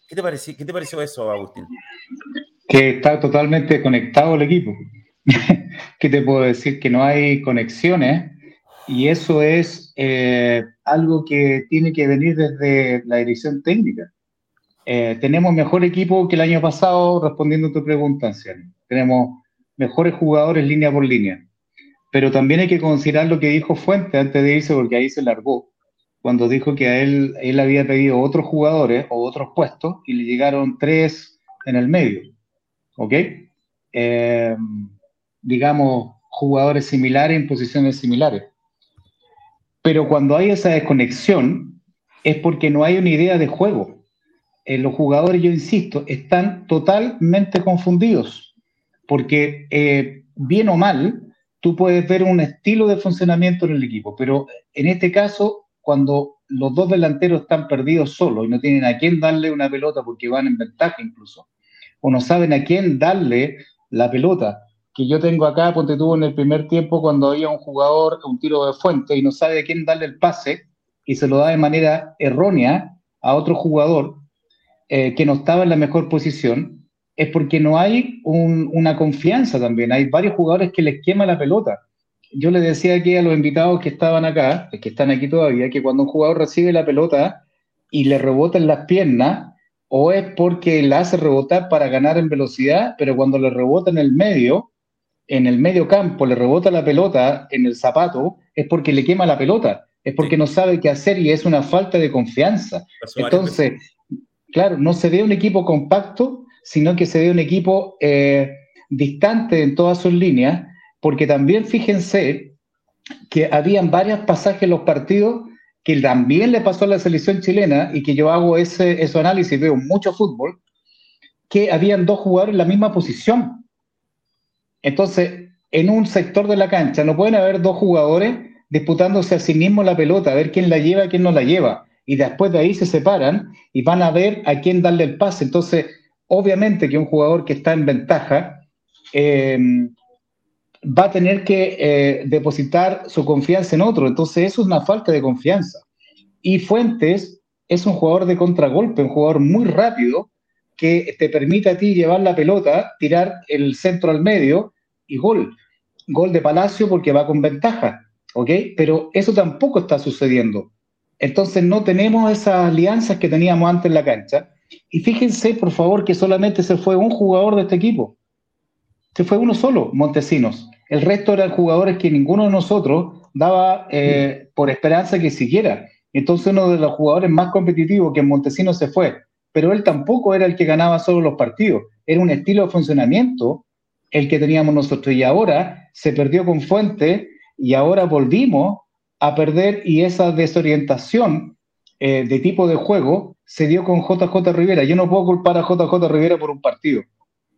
[SPEAKER 1] ¿Qué te pareció, qué te pareció eso, Agustín?
[SPEAKER 4] Que está totalmente conectado el equipo. (laughs) ¿Qué te puedo decir? Que no hay conexiones y eso es eh, algo que tiene que venir desde la dirección técnica. Eh, tenemos mejor equipo que el año pasado, respondiendo a tu pregunta, Anciano. Tenemos mejores jugadores línea por línea. Pero también hay que considerar lo que dijo Fuente antes de irse, porque ahí se largó cuando dijo que a él, él había pedido otros jugadores o otros puestos y le llegaron tres en el medio. ¿Ok? Eh, digamos, jugadores similares en posiciones similares. Pero cuando hay esa desconexión es porque no hay una idea de juego. Eh, los jugadores, yo insisto, están totalmente confundidos, porque eh, bien o mal, tú puedes ver un estilo de funcionamiento en el equipo, pero en este caso cuando los dos delanteros están perdidos solos y no tienen a quién darle una pelota porque van en ventaja incluso, o no saben a quién darle la pelota, que yo tengo acá, ponte tuvo en el primer tiempo cuando había un jugador, un tiro de fuente y no sabe a quién darle el pase y se lo da de manera errónea a otro jugador eh, que no estaba en la mejor posición, es porque no hay una confianza también. Hay varios jugadores que les quema la pelota yo le decía aquí a los invitados que estaban acá, que están aquí todavía, que cuando un jugador recibe la pelota y le rebota en las piernas, o es porque la hace rebotar para ganar en velocidad, pero cuando le rebota en el medio, en el medio campo, le rebota la pelota en el zapato, es porque le quema la pelota, es porque no sabe qué hacer y es una falta de confianza. Entonces, claro, no se ve un equipo compacto, sino que se ve un equipo eh, distante en todas sus líneas porque también fíjense que habían varios pasajes en los partidos que también le pasó a la selección chilena y que yo hago ese, ese análisis, veo mucho fútbol, que habían dos jugadores en la misma posición. Entonces, en un sector de la cancha no pueden haber dos jugadores disputándose a sí mismos la pelota, a ver quién la lleva, quién no la lleva. Y después de ahí se separan y van a ver a quién darle el pase. Entonces, obviamente que un jugador que está en ventaja eh, va a tener que eh, depositar su confianza en otro. Entonces, eso es una falta de confianza. Y Fuentes es un jugador de contragolpe, un jugador muy rápido que te permite a ti llevar la pelota, tirar el centro al medio y gol. Gol de Palacio porque va con ventaja, ¿ok? Pero eso tampoco está sucediendo. Entonces no tenemos esas alianzas que teníamos antes en la cancha Y fíjense, por favor, que solamente se fue un jugador de este equipo. Se fue uno solo, Montesinos. El resto eran jugadores que ninguno de nosotros daba eh, por esperanza que siguiera. Entonces uno de los jugadores más competitivos que Montesinos se fue, pero él tampoco era el que ganaba solo los partidos, era un estilo de funcionamiento el que teníamos nosotros y ahora se perdió con Fuente y ahora volvimos a perder y esa desorientación eh, de tipo de juego se dio con JJ Rivera. Yo no puedo culpar a JJ Rivera por un partido,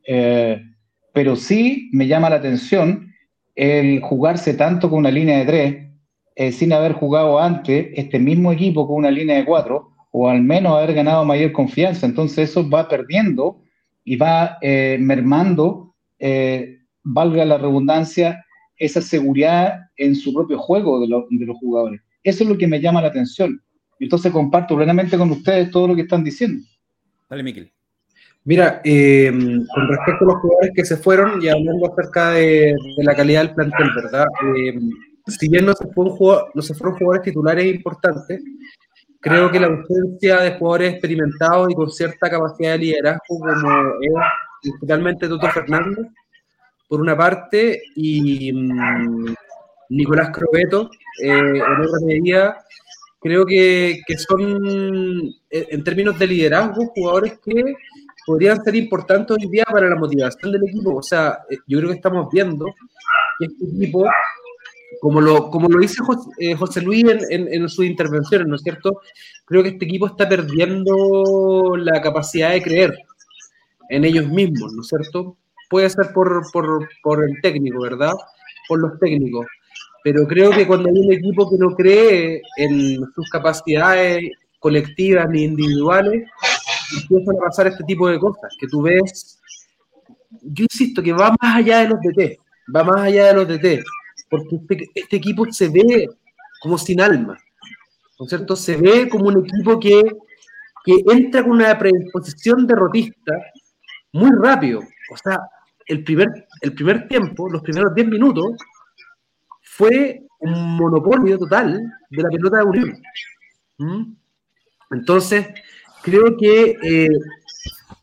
[SPEAKER 4] eh, pero sí me llama la atención el jugarse tanto con una línea de tres eh, sin haber jugado antes este mismo equipo con una línea de cuatro o al menos haber ganado mayor confianza. Entonces eso va perdiendo y va mermando, valga la redundancia, esa seguridad en su propio juego de, de los jugadores. Eso es lo que me llama la atención. Entonces comparto plenamente con ustedes todo lo que están diciendo.
[SPEAKER 1] Dale, Miquel.
[SPEAKER 2] Mira, eh, con respecto a los jugadores que se fueron y hablando acerca de, la calidad del plantel, ¿verdad? Eh, si bien no se, fue no se fueron jugadores titulares importantes, creo que la ausencia de jugadores experimentados y con cierta capacidad de liderazgo, como es principalmente Toto Fernández, por una parte, y mm, Nicolás Crobeto, eh, en otra medida, creo que, que, son, eh, en términos de liderazgo, jugadores que podrían ser importantes hoy día para la motivación del equipo. O sea, eh, yo creo que estamos viendo que este equipo, como lo, como lo dice José, eh, Luis en, en, sus intervenciones, ¿no es cierto? Creo que este equipo está perdiendo la capacidad de creer en ellos mismos, ¿no es cierto? Puede ser por, por, por el técnico, ¿verdad? Por los técnicos pero creo que cuando hay un equipo que no cree en sus capacidades colectivas ni individuales, empiezan a pasar este tipo de cosas, que tú ves, yo insisto, que va más allá de los DT, va más allá de los DT, porque este, este equipo se ve como sin alma, ¿no es cierto? Se ve como un equipo que, que entra con una predisposición derrotista muy rápido, o sea, el primer, el primer tiempo, los primeros 10 minutos, fue un monopolio total de la pelota de Unión. ¿Mm? Entonces, creo que eh,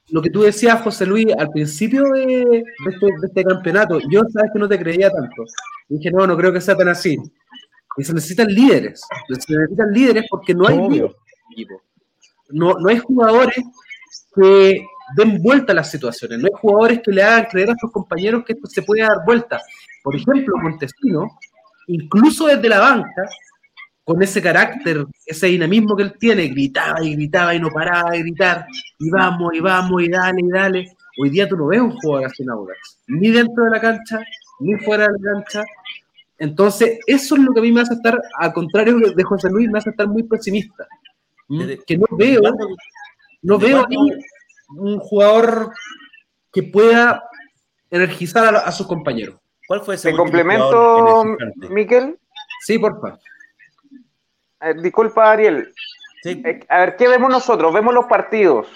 [SPEAKER 2] lo que tú decías, José Luis, al principio de, este, este, campeonato, yo sabes que no te creía tanto. dije, no, no creo que sea tan así. Y se necesitan líderes. Se necesitan líderes porque no hay líderes No, no hay jugadores que den vuelta a las situaciones. No hay jugadores que le hagan creer a sus compañeros que esto se puede dar vuelta. Por ejemplo, Montesino incluso desde la banca, con ese carácter, ese dinamismo que él tiene, gritaba y gritaba y no paraba de gritar, y vamos, y vamos, y dale, y dale. Hoy día tú no ves un jugador así en Audax, ni dentro de la cancha, ni fuera de la cancha. Entonces, eso es lo que a mí me hace estar, al contrario de José Luis, me hace estar muy pesimista. Que no veo, no veo un jugador que pueda energizar a sus compañeros.
[SPEAKER 3] ¿Cuál fue ese? ¿Te complemento, Miquel?
[SPEAKER 2] Sí, por favor.
[SPEAKER 3] Eh, disculpa, Ariel. Eh, a ver, ¿qué vemos nosotros? Vemos los partidos.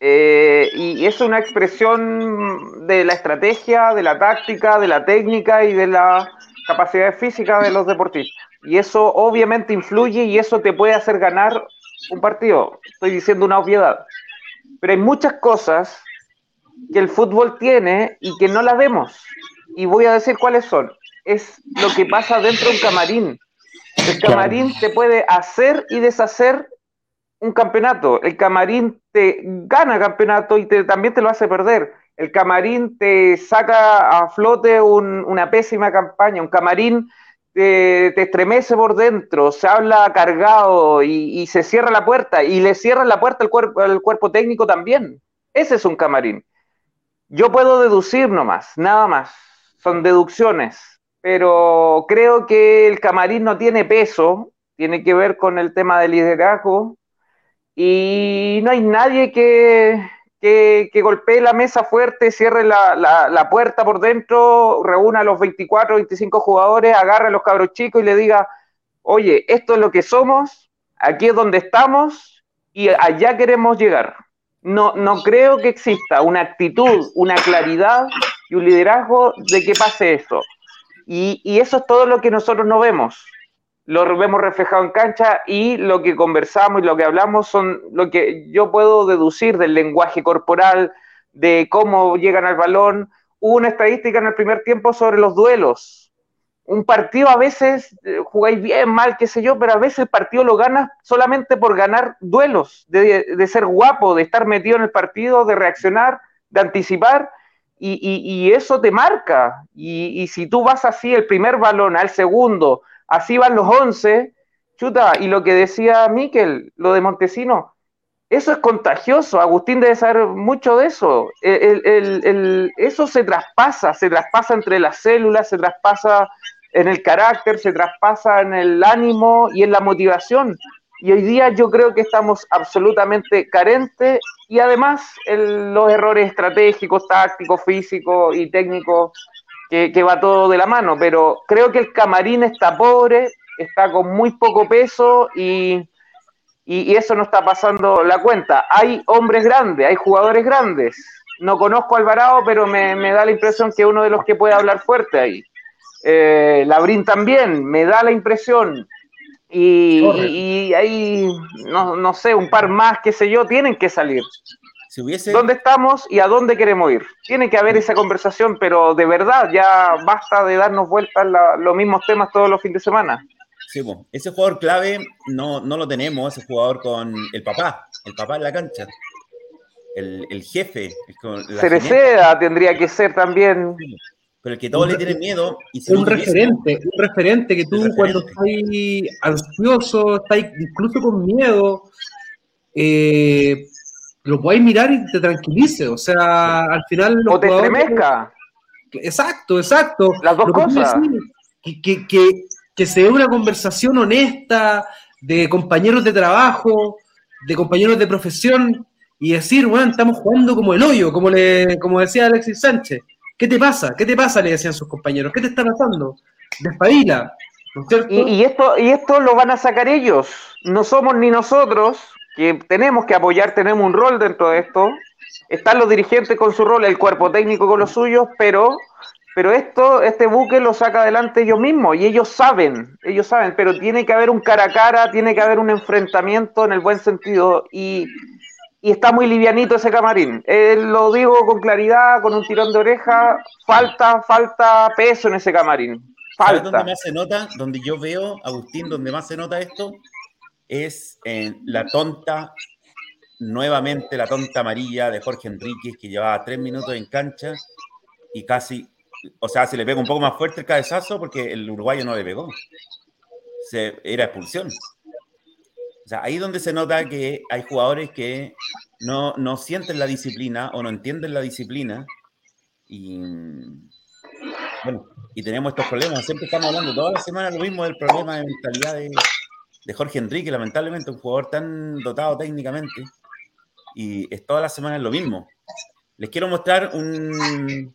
[SPEAKER 3] Eh, y es una expresión de la estrategia, de la táctica, de la técnica y de la capacidad física de los deportistas. Y eso obviamente influye y eso te puede hacer ganar un partido. Estoy diciendo una obviedad. Pero hay muchas cosas que el fútbol tiene y que no las vemos y voy a decir cuáles son. Es lo que pasa dentro de un camarín. El camarín te puede hacer y deshacer un campeonato. El camarín te gana campeonato y te, también te lo hace perder. El camarín te saca a flote una pésima campaña. Un camarín te, estremece por dentro, se habla cargado y, se cierra la puerta. Y le cierra la puerta al cuerpo, al cuerpo técnico también. Ese es un camarín. Yo puedo deducir nomás, nada más son deducciones, pero creo que el camarín no tiene peso, tiene que ver con el tema del liderazgo y no hay nadie que, que, golpee la mesa fuerte, cierre la, la, puerta por dentro, reúna a los 24, 25 jugadores, agarre a los cabros chicos y le diga, oye, esto es lo que somos, aquí es donde estamos y allá queremos llegar no, no creo que exista una actitud, una claridad y un liderazgo de que pase eso. Y, eso es todo lo que nosotros no vemos. Lo vemos reflejado en cancha y lo que conversamos y lo que hablamos son lo que yo puedo deducir del lenguaje corporal, de cómo llegan al balón. Hubo una estadística en el primer tiempo sobre los duelos. Un partido a veces eh, jugáis bien, mal, qué sé yo, pero a veces el partido lo ganas solamente por ganar duelos, de, ser guapo, de estar metido en el partido, de reaccionar, de anticipar. Y, eso te marca. Y, y si tú vas así el primer balón al segundo, así van los 11, chuta, y lo que decía Miquel, lo de Montesino, eso es contagioso, Agustín debe saber mucho de eso, eso se traspasa, se traspasa entre las células, se traspasa en el carácter, se traspasa en el ánimo y en la motivación. Y hoy día yo creo que estamos absolutamente carentes y además los errores estratégicos, tácticos, físicos y técnicos que, va todo de la mano, pero creo que el camarín está pobre, está con muy poco peso y, y, eso no está pasando la cuenta. Hay hombres grandes, hay jugadores grandes. No conozco a Alvarado, pero me, da la impresión que uno de los que puede hablar fuerte ahí. Eh, Labrín también, me da la impresión. Y, y, hay, no, no sé, un par más, qué sé yo, tienen que salir. ¿Dónde estamos y a dónde queremos ir? Tiene que haber esa conversación, pero de verdad ya basta de darnos vueltas los mismos temas todos los fines de semana.
[SPEAKER 1] Sí, ese jugador clave no, no lo tenemos, ese jugador con el papá, el papá en la cancha, el, el jefe.
[SPEAKER 3] Cereceda tendría que ser también.
[SPEAKER 1] pero el que todos le tienen miedo.
[SPEAKER 2] Y un referente, un referente que tú cuando estás ansioso, estás incluso con miedo, eh, lo podéis mirar y te tranquilice. O sea, al final.
[SPEAKER 3] o te estremezca.
[SPEAKER 2] Exacto, exacto.
[SPEAKER 3] Las dos cosas.
[SPEAKER 2] que, que, que, se dé una conversación honesta de compañeros de trabajo, de compañeros de profesión, y decir, bueno, estamos jugando como el hoyo, como, le, como decía Alexis Sánchez. ¿Qué te pasa? ¿Qué te pasa? Le decían sus compañeros. ¿Qué te está pasando? Despabila.
[SPEAKER 3] y, y, esto, y esto lo van a sacar ellos. No somos ni nosotros, que tenemos que apoyar, tenemos un rol dentro de esto. Están los dirigentes con su rol, el cuerpo técnico con los suyos, pero, pero esto, este buque lo saca adelante ellos mismos y ellos saben, ellos saben, pero tiene que haber un cara a cara, tiene que haber un enfrentamiento en el buen sentido y, y está muy livianito ese camarín. Eh, lo digo con claridad, con un tirón de oreja, falta, falta peso en ese camarín. Falta.
[SPEAKER 1] ¿Sabes dónde más se nota? Donde yo veo, Agustín, donde más se nota esto, es en la tonta, nuevamente la tonta amarilla de Jorge Enríquez, que llevaba tres minutos en cancha y casi, o sea, se le pega un poco más fuerte el cabezazo porque el uruguayo no le pegó. Se, era expulsión. O sea, ahí donde se nota que hay jugadores que no, no sienten la disciplina o no entienden la disciplina y, bueno, y tenemos estos problemas. Siempre estamos hablando toda la semana lo mismo del problema de mentalidad de Jorge Enrique, lamentablemente un jugador tan dotado técnicamente, y es toda la semana lo mismo. Les quiero mostrar un,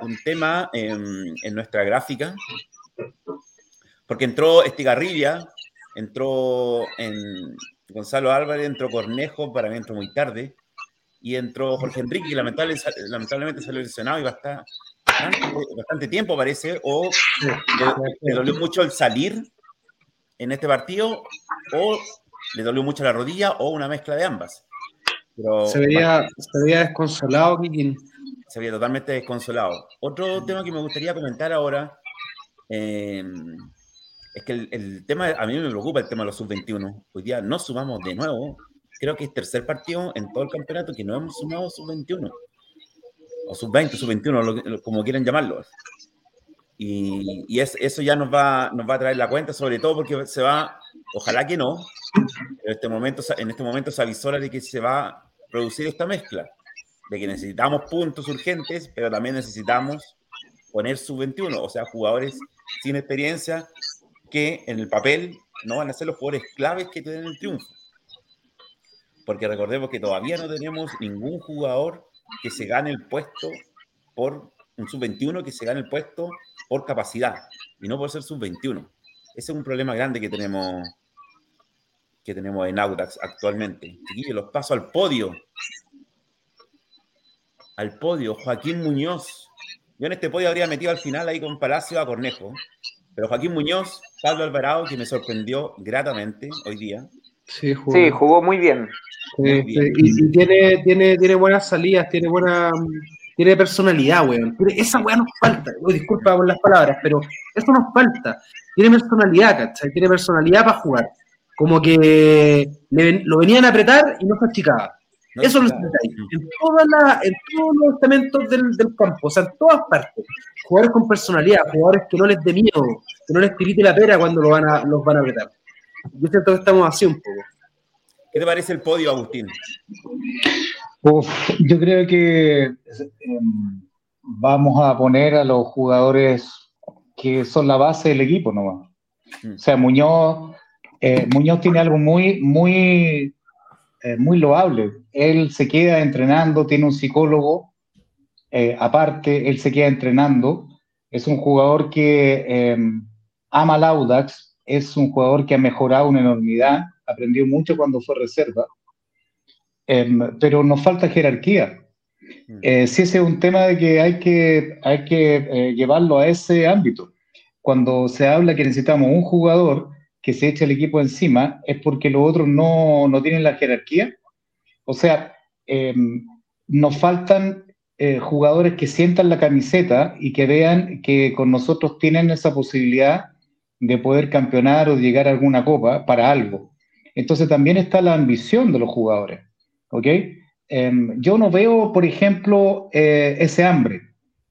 [SPEAKER 1] un tema en, nuestra gráfica, porque entró Estigarribia, entró en Gonzalo Álvarez, entró Cornejo, para mí entró muy tarde, y entró Jorge Enrique, que lamentablemente, lamentablemente salió lesionado y va a estar bastante, tiempo, parece, o le, dolió mucho el salir en este partido o le dolió mucho la rodilla o una mezcla de ambas.
[SPEAKER 2] se, veía, desconsolado, Kikín.
[SPEAKER 1] Se veía totalmente desconsolado. Otro tema que me gustaría comentar ahora eh, es que el, tema, a mí me preocupa el tema de los sub-21. Hoy día no sumamos de nuevo. Creo que es tercer partido en todo el campeonato que no hemos sumado sub-21. O sub-20, sub-21, como quieran llamarlo. Y, eso ya nos va, nos va a traer la cuenta, sobre todo porque se va, ojalá que no, en este momento, en este momento se avisora de que se va a producir esta mezcla, de que necesitamos puntos urgentes, pero también necesitamos poner sub-21, o sea, jugadores sin experiencia que en el papel no van a ser los jugadores claves que tienen el triunfo. Porque recordemos que todavía no tenemos ningún jugador que se gane el puesto por un sub-21 que se gane el puesto por capacidad y no por ser sub-21. Ese es un problema grande que tenemos que tenemos en Audax actualmente. Chiquillos, los paso al podio. Al podio, Joaquín Muñoz. Yo en este podio habría metido al final ahí con Palacio a Cornejo, Pero Joaquín Muñoz, Pablo Alvarado, que me sorprendió gratamente hoy día.
[SPEAKER 3] Sí, jugó, sí, jugó muy bien.
[SPEAKER 2] Muy bien. Y, tiene, tiene, tiene buenas salidas, tiene buena tiene personalidad, weón. Esa weá nos falta. disculpa por las palabras, pero eso nos falta. Tiene personalidad, ¿cachai? Tiene personalidad para jugar. Como que lo venían a apretar y no se achicaba. eso es lo que en, toda la, en todos los estamentos del, del, campo, o sea, en todas partes. Jugadores con personalidad, jugadores que no les dé miedo, que no les tirite la pera cuando lo van a, los van a apretar. Yo siento que estamos así un poco.
[SPEAKER 1] ¿Qué te parece el podio, Agustín?
[SPEAKER 4] Yo creo que em, vamos a poner a los jugadores que son la base del equipo nomás. Mm. O sea, Muñoz, eh, Muñoz tiene algo muy, muy, eh, muy loable. Él se queda entrenando, tiene un psicólogo eh, aparte, él se queda entrenando. Es un jugador que em, ama el Audax, es un jugador que ha mejorado una enormidad, aprendió mucho cuando fue reserva Em, pero nos falta jerarquía. Mm. Eh, si ese es un tema de que hay que, hay que eh, llevarlo a ese ámbito. Cuando se habla que necesitamos un jugador que se eche el equipo encima, es porque los otros no, no tienen la jerarquía. O sea, em, nos faltan eh, jugadores que sientan la camiseta y que vean que con nosotros tienen esa posibilidad de poder campeonar o llegar a alguna copa para algo. Entonces también está la ambición de los jugadores. ¿Ok? Em, yo no veo, por ejemplo, eh, ese hambre.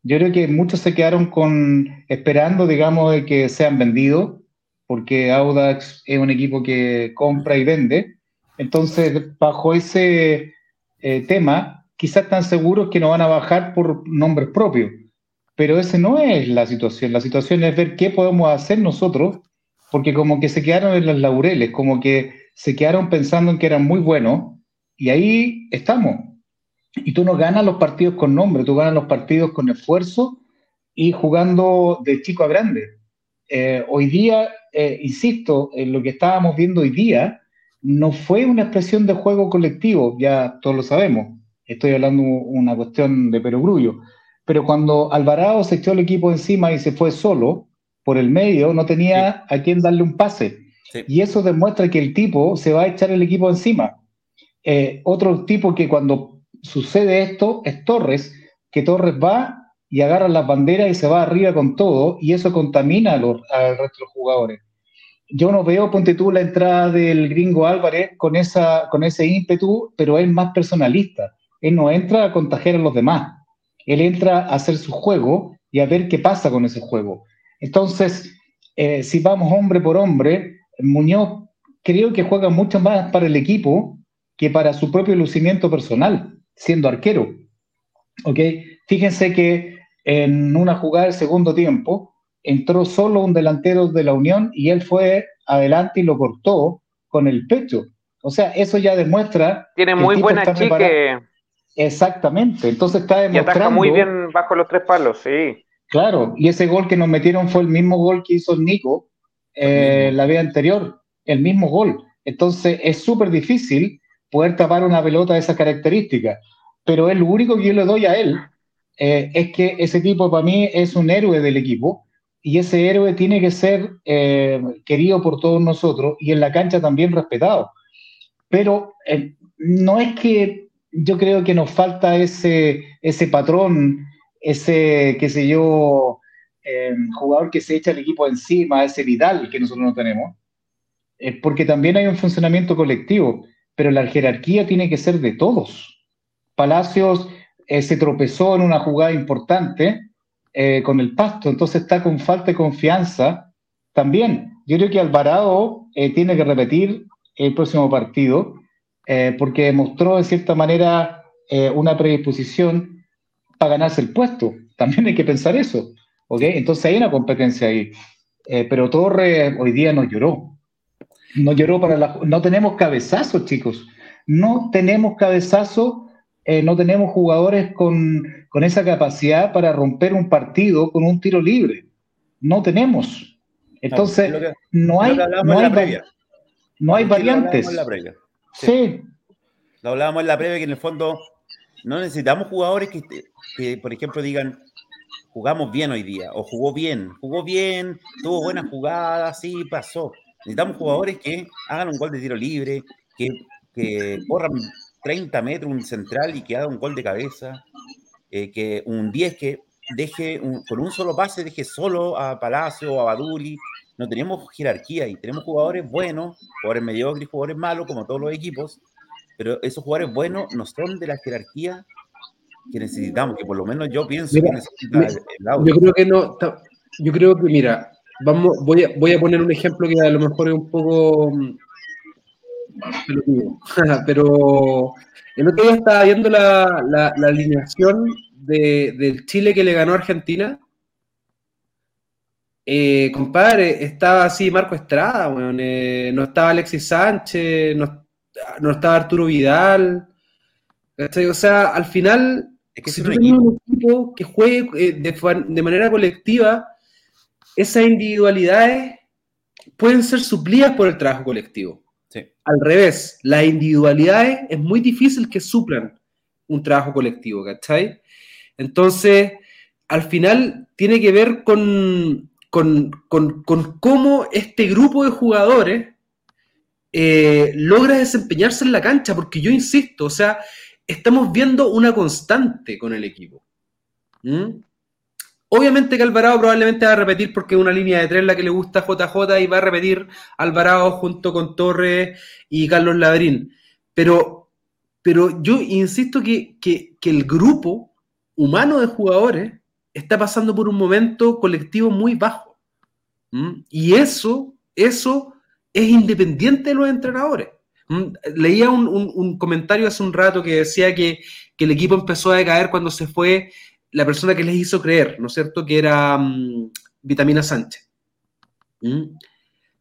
[SPEAKER 4] Yo creo que muchos se quedaron con esperando, digamos, de que sean vendidos, porque Audax es un equipo que compra y vende. Entonces, bajo ese eh, tema, quizás están seguros que no van a bajar por nombres propios. Pero esa no es la situación. La situación es ver qué podemos hacer nosotros, porque como que se quedaron en las laureles, como que se quedaron pensando en que eran muy buenos y ahí estamos. Y tú no ganas los partidos con nombre, tú ganas los partidos con esfuerzo y jugando de chico a grande. Eh, hoy día, eh, insisto, en lo que estábamos viendo hoy día, no fue una expresión de juego colectivo, ya todos lo sabemos. Estoy hablando una cuestión de perogrullo. Pero cuando Alvarado se echó el equipo encima y se fue solo por el medio, no tenía a quién darle un pase. Y eso demuestra que el tipo se va a echar el equipo encima. Eh, otro tipo que cuando sucede esto es Torres, que Torres va y agarra las banderas y se va arriba con todo, y eso contamina al resto de los jugadores. Yo no veo, ponte tú, la entrada del gringo Álvarez con, esa, con ese ímpetu, pero es más personalista. Él no entra a contagiar a los demás. Él entra a hacer su juego y a ver qué pasa con ese juego. Entonces, eh, si vamos hombre por hombre, Muñoz creo que juega mucho más para el equipo que para su propio lucimiento personal, siendo arquero. ¿Ok? Fíjense que en una jugada del segundo tiempo entró solo un delantero de la Unión y él fue adelante y lo cortó con el pecho. O sea, eso ya demuestra.
[SPEAKER 3] Tiene muy buena chique.
[SPEAKER 4] Exactamente. Entonces está demostrando. Y ataca
[SPEAKER 3] muy bien bajo los tres palos, sí.
[SPEAKER 4] Claro, y ese gol que nos metieron fue el mismo gol que hizo Nico eh, la vez anterior, el mismo gol. Entonces es súper difícil poder tapar una pelota de esa característica. Pero es lo único que yo le doy a él, eh, es que ese tipo para mí es un héroe del equipo y ese héroe tiene que ser eh, querido por todos nosotros y en la cancha también respetado. Pero eh, no es que yo creo que nos falta ese, ese patrón, ese, qué sé yo, jugador que se echa el equipo encima, ese Vidal que nosotros no tenemos, porque también hay un funcionamiento colectivo pero la jerarquía tiene que ser de todos. Palacios eh, se tropezó en una jugada importante eh, con el pasto, entonces está con falta de confianza también. Yo creo que Alvarado eh, tiene que repetir el próximo partido porque demostró de cierta manera una predisposición para ganarse el puesto. También hay que pensar eso. Entonces hay una competencia ahí. pero Torre hoy día nos lloró. No lloró para la... No tenemos cabezazo, chicos. No tenemos cabezazo, eh, no tenemos jugadores con, esa capacidad para romper un partido con un tiro libre. No tenemos. Entonces, no hay, no hay, no hay variantes.
[SPEAKER 1] Sí. Lo hablábamos en la previa que en el fondo no necesitamos jugadores que, que por ejemplo, digan, jugamos bien hoy día, o jugó bien, jugó bien, tuvo buenas jugadas, sí, pasó. Necesitamos jugadores que hagan un gol de tiro libre, que, que corran 30 metros un central y que haga un gol de cabeza, eh, que un 10 que deje con un solo pase, deje solo a Palacio o a Baduli. No tenemos jerarquía y tenemos jugadores buenos, jugadores mediocres, jugadores malos, como todos los equipos, pero esos jugadores buenos no son de la jerarquía que necesitamos, que por lo menos yo pienso que necesita
[SPEAKER 2] el, Yo creo que no, yo creo que, mira, vamos, voy a, voy a poner un ejemplo que a lo mejor es un poco mm, (laughs) pero el otro día estaba viendo la, la, alineación de, del Chile que le ganó a Argentina. Eh, compadre, estaba así Marco Estrada, eh, no estaba Alexis Sánchez, no, no estaba Arturo Vidal. O sea, al final, es que si tú un equipo que juegue eh, de, manera colectiva, esas individualidades pueden ser suplidas por el trabajo colectivo. Al revés, las individualidades es muy difícil que suplan un trabajo colectivo, ¿cachai? Entonces, al final tiene que ver con, con, cómo este grupo de jugadores eh, logra desempeñarse en la cancha, porque yo insisto, o sea, estamos viendo una constante con el equipo. ¿Mm? Obviamente que Alvarado probablemente va a repetir porque es una línea de tres la que le gusta JJ y va a repetir Alvarado junto con Torres y Carlos Labrín. Pero, pero yo insisto que, el grupo humano de jugadores está pasando por un momento colectivo muy bajo. ¿Mm? Y eso, eso es independiente de los entrenadores. ¿Mm? Leía un, comentario hace un rato que decía que, que el equipo empezó a decaer cuando se fue la persona que les hizo creer, ¿no es cierto?, que era mm, Vitamina Sánchez. ¿Mm?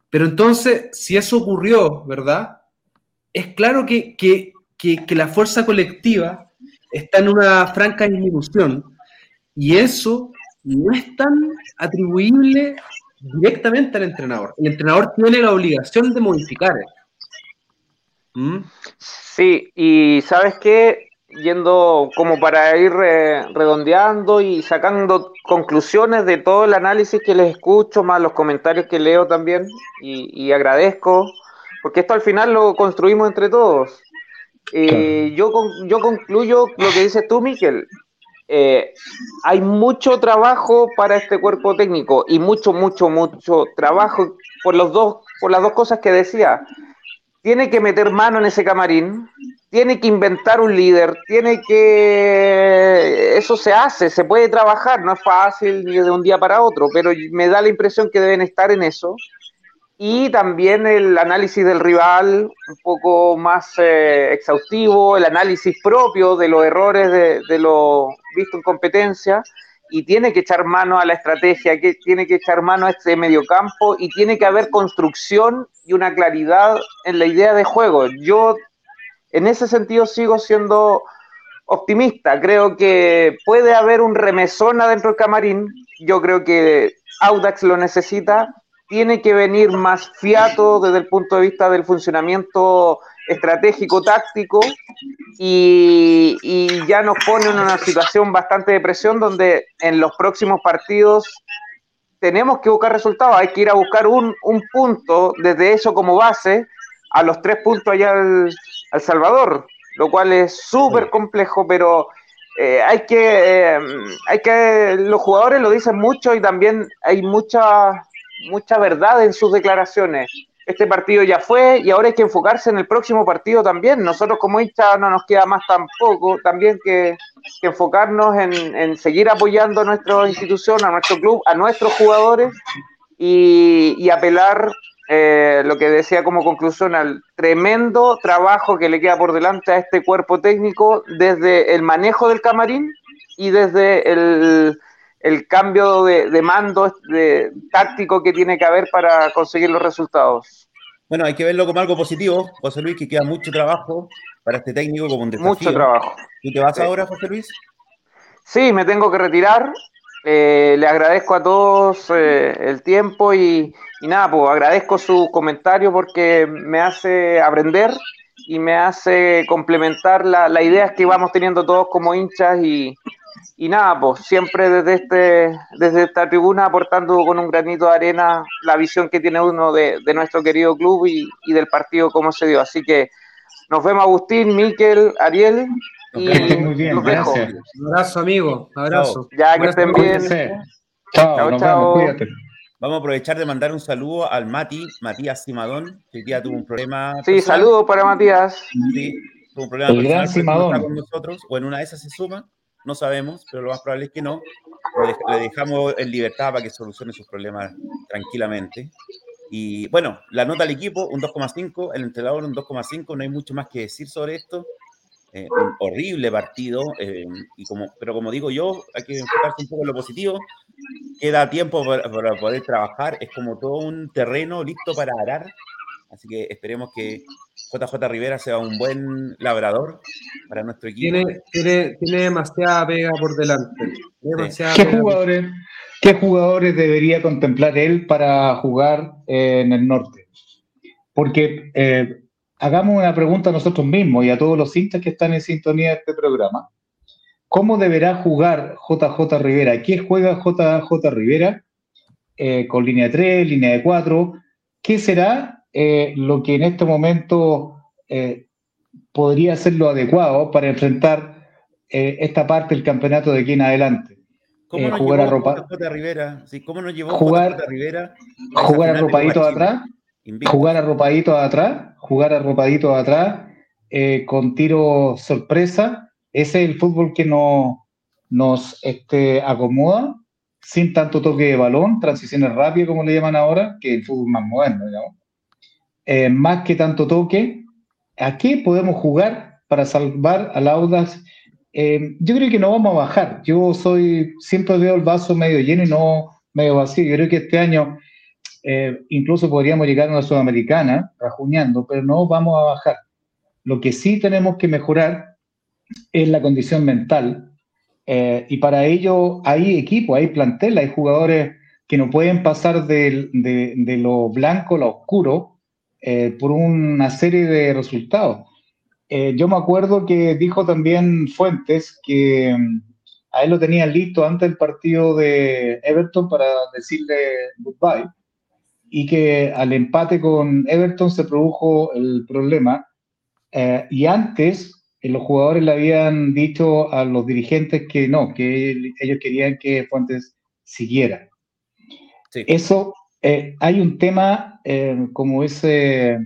[SPEAKER 2] Pero entonces, si eso ocurrió, ¿verdad? Es claro que, la fuerza colectiva está en una franca disminución y eso no es tan atribuible directamente al entrenador. El entrenador tiene la obligación de modificar.
[SPEAKER 3] ¿Mm? Sí, y sabes qué, yendo como para ir redondeando y sacando conclusiones de todo el análisis que les escucho, más los comentarios que leo también, y, agradezco, porque esto al final lo construimos entre todos. Eh, yo, yo concluyo lo que dices tú, Miquel. Eh, hay mucho trabajo para este cuerpo técnico y mucho, mucho, mucho trabajo por los dos, por las dos cosas que decía. Tiene que meter mano en ese camarín, tiene que inventar un líder, tiene que... Eso se hace, se puede trabajar, no es fácil ni de un día para otro, pero me da la impresión que deben estar en eso. Y también el análisis del rival un poco más eh, exhaustivo, el análisis propio de los errores de, lo visto en competencia y tiene que echar mano a la estrategia, tiene que echar mano a este mediocampo y tiene que haber construcción y una claridad en la idea de juego. Yo en ese sentido sigo siendo optimista. Creo que puede haber un remesón adentro del camarín. Yo creo que Audax lo necesita. Tiene que venir más fiato desde el punto de vista del funcionamiento estratégico, táctico, y, ya nos pone en una situación bastante de presión donde en los próximos partidos tenemos que buscar resultados. Hay que ir a buscar un, un punto desde eso como base a los tres puntos allá al, al Salvador, lo cual es súper complejo, pero eh, hay que, eh, hay que, los jugadores lo dicen mucho y también hay mucha, mucha verdad en sus declaraciones. Este partido ya fue y ahora hay que enfocarse en el próximo partido también. Nosotros como hinchas no nos queda más tampoco, también que, enfocarnos en, en, seguir apoyando a nuestra institución, a nuestro club, a nuestros jugadores y, y apelar eh, lo que decía como conclusión al tremendo trabajo que le queda por delante a este cuerpo técnico desde el manejo del camarín y desde el, cambio de, mando de, táctico que tiene que haber para conseguir los resultados.
[SPEAKER 1] Bueno, hay que verlo como algo positivo, José Luis, que queda mucho trabajo para este técnico como un desafío.
[SPEAKER 3] Mucho trabajo.
[SPEAKER 1] ¿Y te vas ahora, José Luis?
[SPEAKER 3] Sí, me tengo que retirar. Eh, le agradezco a todos eh, el tiempo y, y nada, pues agradezco su comentario porque me hace aprender y me hace complementar las la ideas que vamos teniendo todos como hinchas y, y nada, pues siempre desde, este, desde esta tribuna aportando con un granito de arena la visión que tiene uno de, de nuestro querido club y, y, del partido como se dio. Así que nos vemos Agustín, Miquel, Ariel.
[SPEAKER 2] Muy bien, los dejo. Un abrazo, amigo. Un abrazo.
[SPEAKER 3] Ya que estén bien.
[SPEAKER 1] Chao, chao. Cuídate. Vamos a aprovechar de mandar un saludo al Mati, Matías Simadón, que día tuvo un problema.
[SPEAKER 3] Sí, saludos para Matías.
[SPEAKER 1] Sí, tuvo un problema el gran Simadón. con nosotros, o en una de esas se suma, no sabemos, pero lo más probable es que no. Le dejamos en libertad para que solucione sus problemas tranquilamente. Y bueno, la nota al equipo, un 2,5, el entrenador un 2,5, no hay mucho más que decir sobre esto. Eh, un horrible partido, eh, y como, pero como digo yo, hay que enfocarse un poco en lo positivo. Queda tiempo para, para, poder trabajar, es como todo un terreno listo para arar. Así que esperemos que JJ Rivera sea un buen labrador para nuestro equipo.
[SPEAKER 2] Tiene, tiene, tiene demasiada pega por delante. Demasiada
[SPEAKER 4] ¿Qué, jugadores, ¿Qué jugadores debería contemplar él para jugar en el norte? Porque eh, hagamos una pregunta a nosotros mismos y a todos los hinchas que están en sintonía de este programa. ¿Cómo deberá jugar JJ Rivera? ¿Qué juega JJ Rivera? Eh, con línea 3, línea de 4. ¿Qué será eh, lo que en este momento eh, podría ser lo adecuado para enfrentar esta parte del campeonato de aquí en adelante?
[SPEAKER 1] ¿Cómo nos jugar llevó a JJ Rivera? Sí, ¿Cómo nos llevó
[SPEAKER 4] jugar, JJ Rivera? Jugar arropadito atrás, jugar arropadito atrás, jugar arropadito atrás, con tiro sorpresa. Ese es el fútbol que no, nos este, acomoda, sin tanto toque de balón, transiciones rápidas, como le llaman ahora, que el fútbol más moderno, digamos. Eh, más que tanto toque, ¿a qué podemos jugar para salvar al Audax? Eh, yo creo que no vamos a bajar. Yo soy, siempre veo el vaso medio lleno y no medio vacío. Yo creo que este año eh, incluso podríamos llegar a una sudamericana, rajuñando, pero no vamos a bajar. Lo que sí tenemos que mejorar es la condición mental. y para ello hay equipo, hay plantel, hay jugadores que no pueden pasar de, de, de lo blanco a lo oscuro, eh, por una serie de resultados. Eh, yo me acuerdo que dijo también Fuentes que mm, a él lo tenían listo antes del partido de Everton para decirle goodbye y que al empate con Everton se produjo el problema eh, y antes los jugadores le habían dicho a los dirigentes que no, que ellos querían que Fuentes siguiera. Eso eh, hay un tema eh, como ese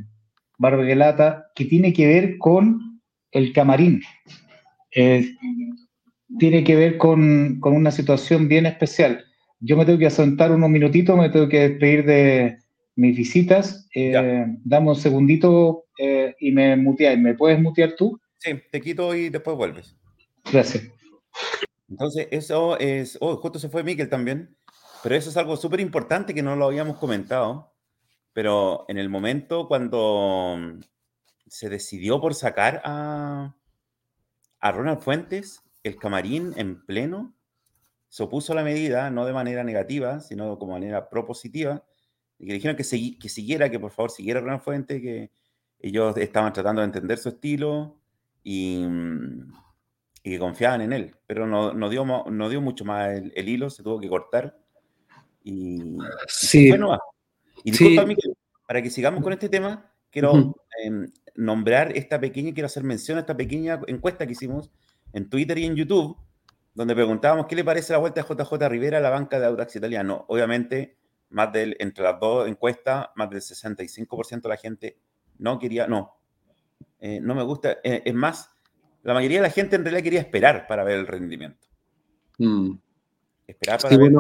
[SPEAKER 4] Barbegelata que tiene que ver con el camarín. Eh, tiene que ver con, con, una situación bien especial. Yo me tengo que asentar unos minutitos, me tengo que despedir de mis visitas. dame un segundito y me muteáis. ¿Me puedes mutear tú?
[SPEAKER 1] Sí, te quito y después vuelves.
[SPEAKER 4] Gracias.
[SPEAKER 1] Entonces, eso es. Oh, justo se fue Miquel también. Pero eso es algo súper importante que no lo habíamos comentado. Pero en el momento cuando mm, se decidió por sacar a, a Ronald Fuentes, el camarín en pleno se opuso a la medida, no de manera negativa, sino como manera propositiva, y que dijeron que, que siguiera, que por favor siguiera Ronald Fuentes, que ellos estaban tratando de entender su estilo y, mm, y que confiaban en él. Pero no, no, dio, no dio mucho más el, el hilo, se tuvo que cortar y,
[SPEAKER 2] sí.
[SPEAKER 1] Y, disculpa, para que sigamos con este tema, quiero em, nombrar esta pequeña, quiero hacer mención a esta pequeña encuesta que hicimos en Twitter y en YouTube, donde preguntábamos qué le parece la vuelta de JJ Rivera a la banca de Audax Italiano. Obviamente, más del, entre las dos encuestas, más del 65% de la gente no quería, no, eh, no me gusta. Eh, es más, la mayoría de la gente en realidad quería esperar para ver el rendimiento.
[SPEAKER 2] Mm.
[SPEAKER 1] Esperar para ver.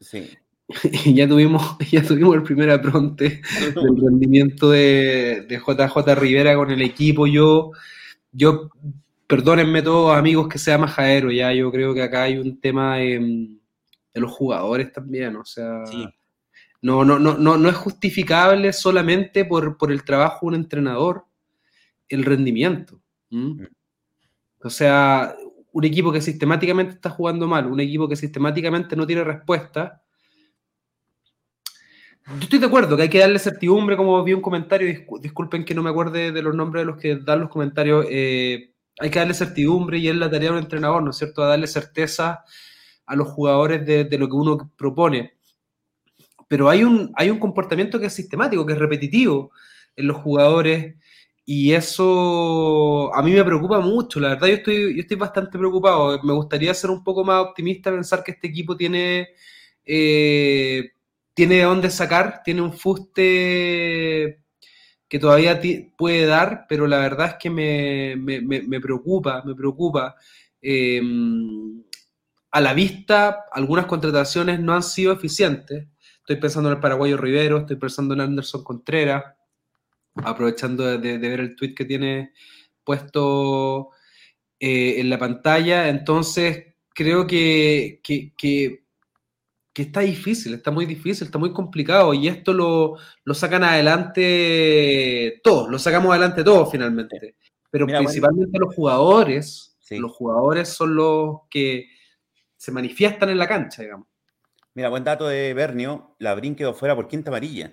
[SPEAKER 1] Sí. (laughs)
[SPEAKER 2] ya tuvimos, (laughs) ya tuvimos el primer apronte (laughs) del rendimiento de, JJ Rivera con el equipo. Yo, yo, perdónenme todos amigos que sea majadero, ya yo creo que acá hay un tema de, los jugadores también, o sea, no, no, no, no, no es justificable solamente por, el trabajo de un entrenador el rendimiento. Mm. O sea, un equipo que sistemáticamente está jugando mal, un equipo que sistemáticamente no tiene respuesta, yo estoy de acuerdo que hay que darle certidumbre, como vi un comentario, disculpen que no me acuerde de los nombres de los que dan los comentarios, eh, hay que darle certidumbre y es la tarea de un entrenador, ¿no es cierto?, a darle certeza a los jugadores de, lo que uno propone. Pero hay un, hay un comportamiento que es sistemático, que es repetitivo en los jugadores y eso a mí me preocupa mucho, la verdad yo estoy, yo estoy bastante preocupado. Me gustaría ser un poco más optimista, pensar que este equipo tiene, eh, tiene de dónde sacar, tiene un fuste que todavía puede dar, pero la verdad es que me, preocupa, me preocupa. Em, a la vista, algunas contrataciones no han sido eficientes. Estoy pensando en el paraguayo Rivero, estoy pensando en Anderson Contreras aprovechando de, ver el tweet que tiene puesto eh, en la pantalla. Entonces, creo que, que, está difícil, está muy difícil, está muy complicado y esto lo, sacan adelante todos, lo sacamos adelante todos finalmente. Pero principalmente los jugadores, los jugadores son los que se manifiestan en la cancha, digamos.
[SPEAKER 1] Mira, buen dato de Bernio, la Brin quedó fuera por quinta amarilla.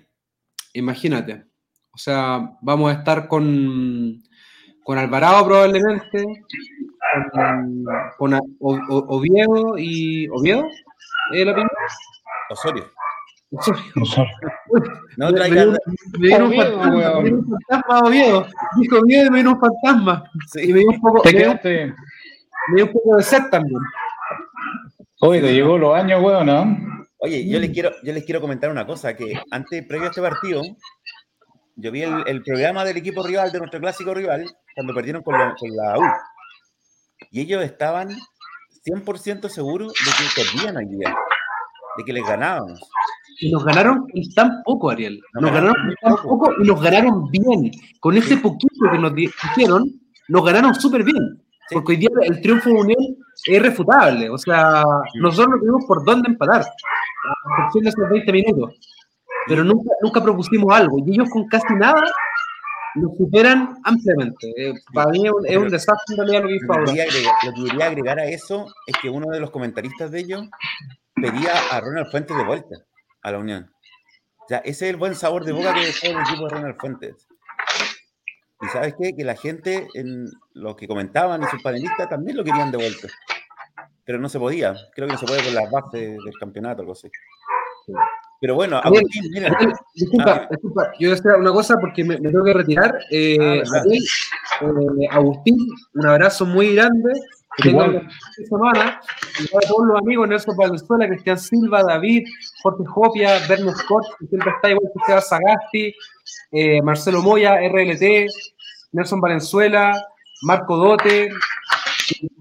[SPEAKER 2] Imagínate. O sea, vamos a estar con, con Alvarado probablemente, con, Oviedo y. ¿Oviedo? ¿Es el apellido?
[SPEAKER 1] Osorio.
[SPEAKER 2] Osorio. (laughs) No traigan. Me vino un fantasma, Oviedo. Dijo Oviedo y me vino un fantasma. Sí. Y me dio un poco. me dio un poco de sed también.
[SPEAKER 4] Oye, te llegó los años, weón, ¿no?
[SPEAKER 1] Oye, yo les quiero, yo les quiero comentar una cosa, que antes, previo a este partido, yo vi el, programa del equipo rival, de nuestro clásico rival, cuando perdieron con la, U. Y ellos estaban 100% seguros de que perdían hoy día, de que les ganábamos.
[SPEAKER 2] Y nos ganaron tan poco, Ariel. Nos, ganaron, tan poco. y nos ganaron bien. Con ese poquito que nos hicieron, nos ganaron súper bien. Porque hoy día el triunfo de Unión es irrefutable. O sea, nosotros no tuvimos por dónde empatar. A excepción de esos 20 minutos pero nunca, nunca propusimos algo. Y ellos con casi nada nos superan ampliamente. Eh, para mí es un, desastre en realidad lo que hizo
[SPEAKER 1] ahora. Lo que quería agregar a eso es que uno de los comentaristas de ellos pedía a Ronald Fuentes de vuelta a la Unión. O sea, ese es el buen sabor de boca que dejó el equipo de Ronald Fuentes. Y sabes qué? Que la gente, en los que comentaban y sus panelistas también lo querían de vuelta. Pero no se podía. Creo que no se puede por las bases del campeonato algo así. Pero bueno, Agustín, mira.
[SPEAKER 2] Disculpa, ah, disculpa, yo decir una cosa porque me, tengo que retirar. Eh, ah, eh, Agustín, un abrazo muy grande. Que igual. semana. a todos los amigos, Nelson Valenzuela, Cristian Silva, David, Jorge Jopia, Berno Scott, que siempre está igual que Seba Sagasti, eh, Marcelo Moya, RLT, Nelson Valenzuela, Marco Dote.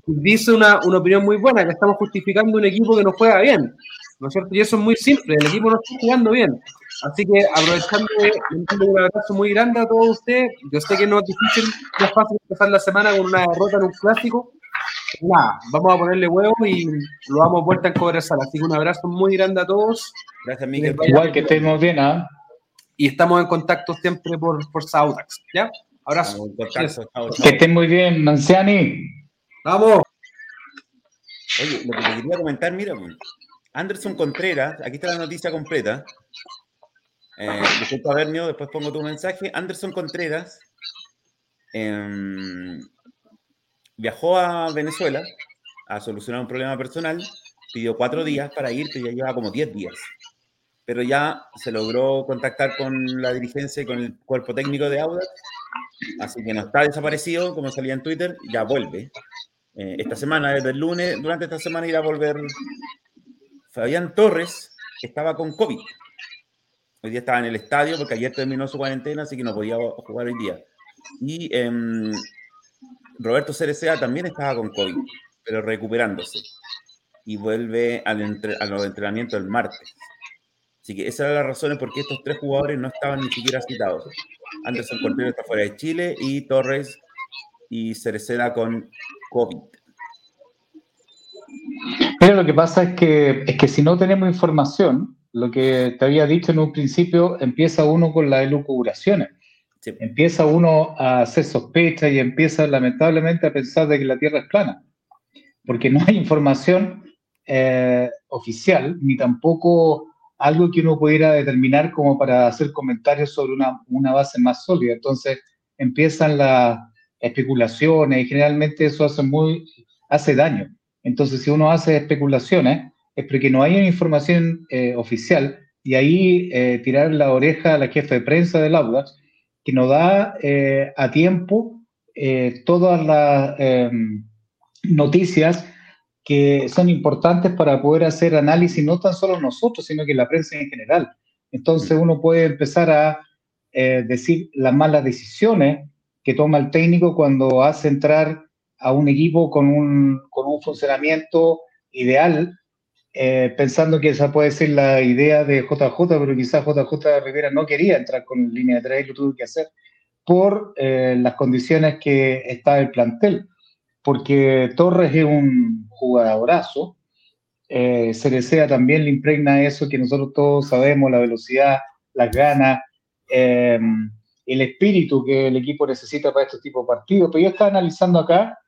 [SPEAKER 2] Dice una, una opinión muy buena, que estamos justificando un equipo que no juega bien. ¿no es cierto? Y eso es muy simple, el equipo no está jugando bien. Así que aprovechando, un abrazo muy grande a todos ustedes. Yo sé que no es difícil, no es fácil empezar la semana con una derrota en un clásico. Nada, vamos a ponerle huevo y lo damos vuelta en Cobresal. Así que un abrazo muy grande a todos.
[SPEAKER 1] Gracias, Miguel.
[SPEAKER 4] Igual que estemos bien, ¿ah?
[SPEAKER 2] Y estamos en contacto siempre por, por Saudax, ¿ya? Abrazo.
[SPEAKER 4] Que estén muy bien, Manciani.
[SPEAKER 2] Vamos.
[SPEAKER 1] Oye, lo que te quería comentar, mira, Anderson Contreras, aquí está la noticia completa. Eh, disculpa, Bernio, después pongo tu mensaje. Anderson Contreras em, viajó a Venezuela a solucionar un problema personal, pidió cuatro días para ir, pero ya lleva como diez días. Pero ya se logró contactar con la dirigencia y con el cuerpo técnico de Audax, así que no está desaparecido, como salía en Twitter, ya vuelve. Eh, esta semana, desde el lunes, durante esta semana irá a volver Fabián Torres estaba con COVID. Hoy día estaba en el estadio porque ayer terminó su cuarentena, así que no podía jugar hoy día. Y em, Roberto Cerecea también estaba con COVID, pero recuperándose. Y vuelve al a los entrenamientos el martes. Así que esas eran las razones por qué estos tres jugadores no estaban ni siquiera citados. Anderson Contreras está fuera de Chile y Torres y Cereceda con COVID.
[SPEAKER 4] Pero lo que pasa es que, es que si no tenemos información, lo que te había dicho en un principio, empieza uno con las elucubraciones. Empieza uno a hacer sospechas y empieza lamentablemente a pensar de que la Tierra es plana, porque no hay información eh, oficial ni tampoco algo que uno pudiera determinar como para hacer comentarios sobre una, una base más sólida. Entonces empiezan las especulaciones y generalmente eso hace, muy, hace daño. Entonces si uno hace especulaciones es porque no hay una información eh, oficial y ahí eh, tirar la oreja a la jefa de prensa del Audax que nos da eh, a tiempo todas las em, noticias que son importantes para poder hacer análisis, no tan solo nosotros, sino que la prensa en general. Entonces uno puede empezar a eh, decir las malas decisiones que toma el técnico cuando hace entrar a un equipo con un, con un funcionamiento ideal, eh, pensando que esa puede ser la idea de JJ, pero quizás JJ Rivera no quería entrar con línea de tres y lo tuvo que hacer por eh, las condiciones que está el plantel porque Torres es un jugadorazo. Eh, Cerecea también le impregna eso que nosotros todos sabemos, la velocidad, las ganas, em, el espíritu que el equipo necesita para estos tipos de partidos. Pero yo estaba analizando acá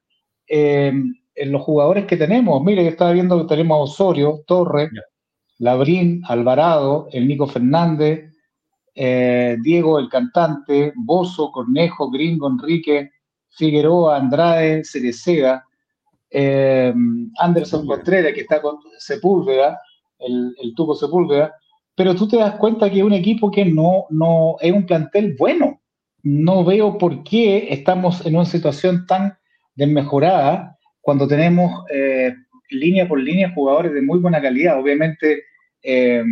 [SPEAKER 4] em, en los jugadores que tenemos. Mire, yo estaba viendo que tenemos a Osorio, Torres, Labrín, Alvarado, el Nico Fernández, eh, Diego, el cantante, Bozo, Cornejo, Gringo, Enrique, Figueroa, Andrade, Cereceda, eh, Anderson Contreras, que está con Sepúlveda, el, el tubo Sepúlveda, pero tú te das cuenta que es un equipo que no, no es un plantel bueno. No veo por qué estamos en una situación tan desmejorada cuando tenemos eh, línea por línea jugadores de muy buena calidad. Obviamente, eh,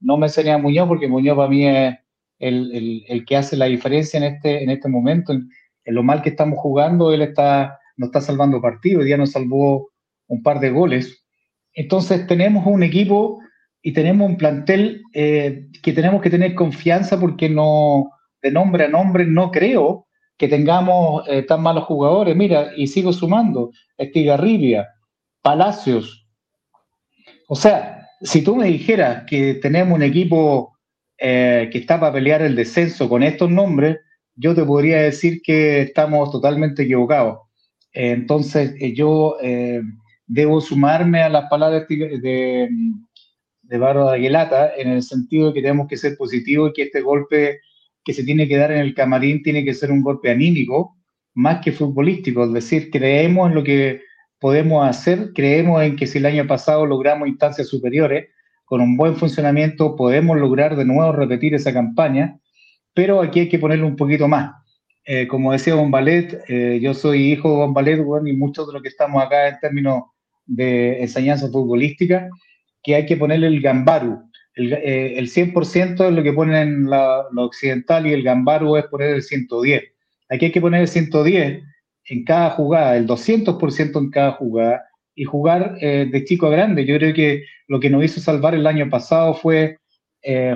[SPEAKER 4] no me sería Muñoz, porque Muñoz para mí es el, el, el, que hace la diferencia en este, en este momento en lo mal que estamos jugando, él está, nos está salvando partidos, ya nos salvó un par de goles. Entonces tenemos un equipo y tenemos un plantel eh, que tenemos que tener confianza porque no, de nombre a nombre, no creo que tengamos eh, tan malos jugadores. Mira, y sigo sumando, Estigarribia, Palacios. O sea, si tú me dijeras que tenemos un equipo eh, que está para pelear el descenso con estos nombres, yo te podría decir que estamos totalmente equivocados. Entonces, eh, yo debo sumarme a las palabras de, de, de Barro de Aguilata en el sentido de que tenemos que ser positivos y que este golpe que se tiene que dar en el camarín tiene que ser un golpe anímico más que futbolístico. Es decir, creemos en lo que podemos hacer, creemos en que si el año pasado logramos instancias superiores, con un buen funcionamiento podemos lograr de nuevo repetir esa campaña pero aquí hay que ponerle un poquito más. Eh, como decía Bombalet, eh, yo soy hijo de Bombalet, bueno, y muchos de los que estamos acá en términos de enseñanza futbolística, que hay que ponerle el gambaru. El, eh, el 100% es lo que ponen la, lo occidental y el gambaru es poner el 110. Aquí hay que poner el 110 en cada jugada, el 200% en cada jugada y jugar de chico a grande. Yo creo que lo que nos hizo salvar el año pasado fue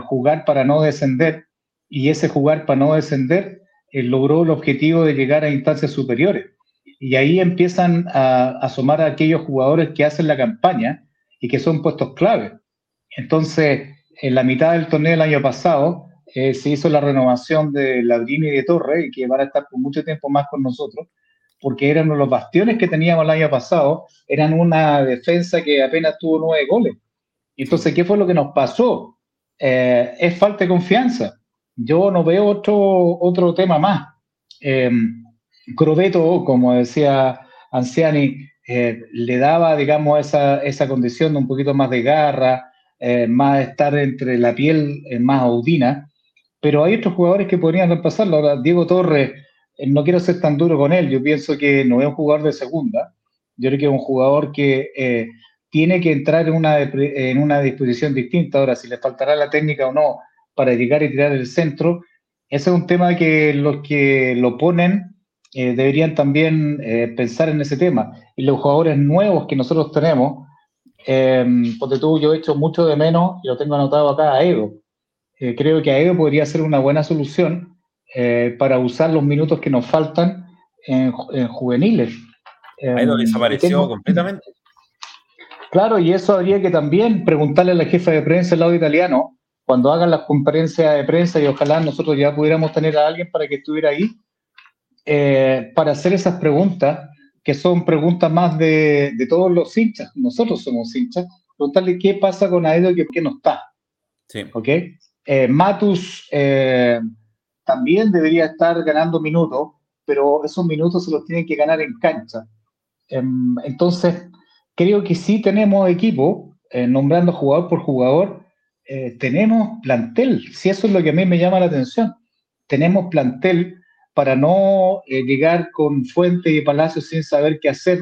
[SPEAKER 4] jugar para no descender y ese jugar para no descender eh, logró el objetivo de llegar a instancias superiores. Y ahí empiezan a, asomar a aquellos jugadores que hacen la campaña y que son puestos clave. Entonces, en la mitad del torneo del año pasado, eh, se hizo la renovación de Ladrini y de Torre, que van a estar por mucho tiempo más con nosotros, porque eran los bastiones que teníamos el año pasado, eran una defensa que apenas tuvo nueve goles. Entonces, ¿qué fue lo que nos pasó? Eh, es falta de confianza yo no veo otro, otro tema más. Eh, Crobeto, como decía Anciani, eh, le daba, digamos, esa, esa condición de un poquito más de garra, eh, más estar entre la piel eh, más audina, pero hay otros jugadores que podrían reemplazarlo. Ahora, Diego Torres, no quiero ser tan duro con él, yo pienso que no es un jugador de segunda, yo creo que es un jugador que tiene que entrar en una, en una disposición distinta. Ahora, si le faltará la técnica o no, para llegar y tirar el centro. Ese es un tema que los que lo ponen eh, deberían también eh, pensar en ese tema. Y los jugadores nuevos que nosotros tenemos, eh, porque tú, yo he hecho mucho de menos, y lo tengo anotado acá, a Edo. Eh, creo que a Edo podría ser una buena solución para usar los minutos que nos faltan en, en juveniles.
[SPEAKER 1] Edo desapareció tengo, completamente.
[SPEAKER 4] Claro, y eso habría que también preguntarle a la jefa de prensa del lado italiano, cuando hagan las conferencias de prensa y ojalá nosotros ya pudiéramos tener a alguien para que estuviera ahí, eh, para hacer esas preguntas, que son preguntas más de, de, todos los hinchas, nosotros somos hinchas, preguntarle qué pasa con Aedo y qué no está. Sí. ¿Ok? Eh, Matus eh, también debería estar ganando minutos, pero esos minutos se los tienen que ganar en cancha. Em, entonces, creo que sí tenemos equipo, eh, nombrando jugador por jugador, tenemos plantel, si eso es lo que a mí me llama la atención. Tenemos plantel para no llegar con Fuente y Palacio sin saber qué hacer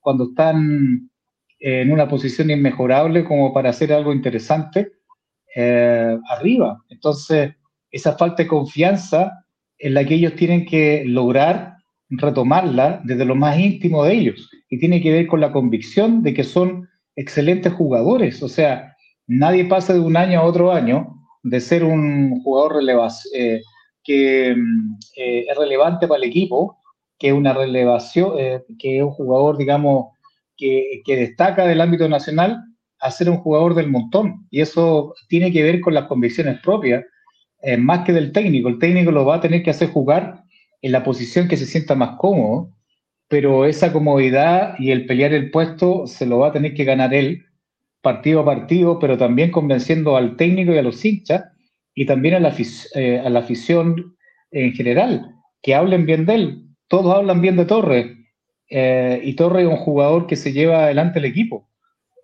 [SPEAKER 4] cuando están en una posición inmejorable como para hacer algo interesante eh, arriba. Entonces, esa falta de confianza en la que ellos tienen que lograr retomarla desde lo más íntimo de ellos y tiene que ver con la convicción de que son excelentes jugadores. O sea, nadie pasa de un año a otro año de ser un jugador eh, que eh, es relevante para el equipo, que es una relevación, que es un jugador, digamos, que, destaca del ámbito nacional a ser un jugador del montón. Y eso tiene que ver con las convicciones propias, eh, más que del técnico. El técnico lo va a tener que hacer jugar en la posición que se sienta más cómodo, pero esa comodidad y el pelear el puesto se lo va a tener que ganar él partido a partido, pero también convenciendo al técnico y a los hinchas y también a la, eh, a la afición en general, que hablen bien de él. Todos hablan bien de Torres, eh, y Torre es un jugador que se lleva adelante el equipo.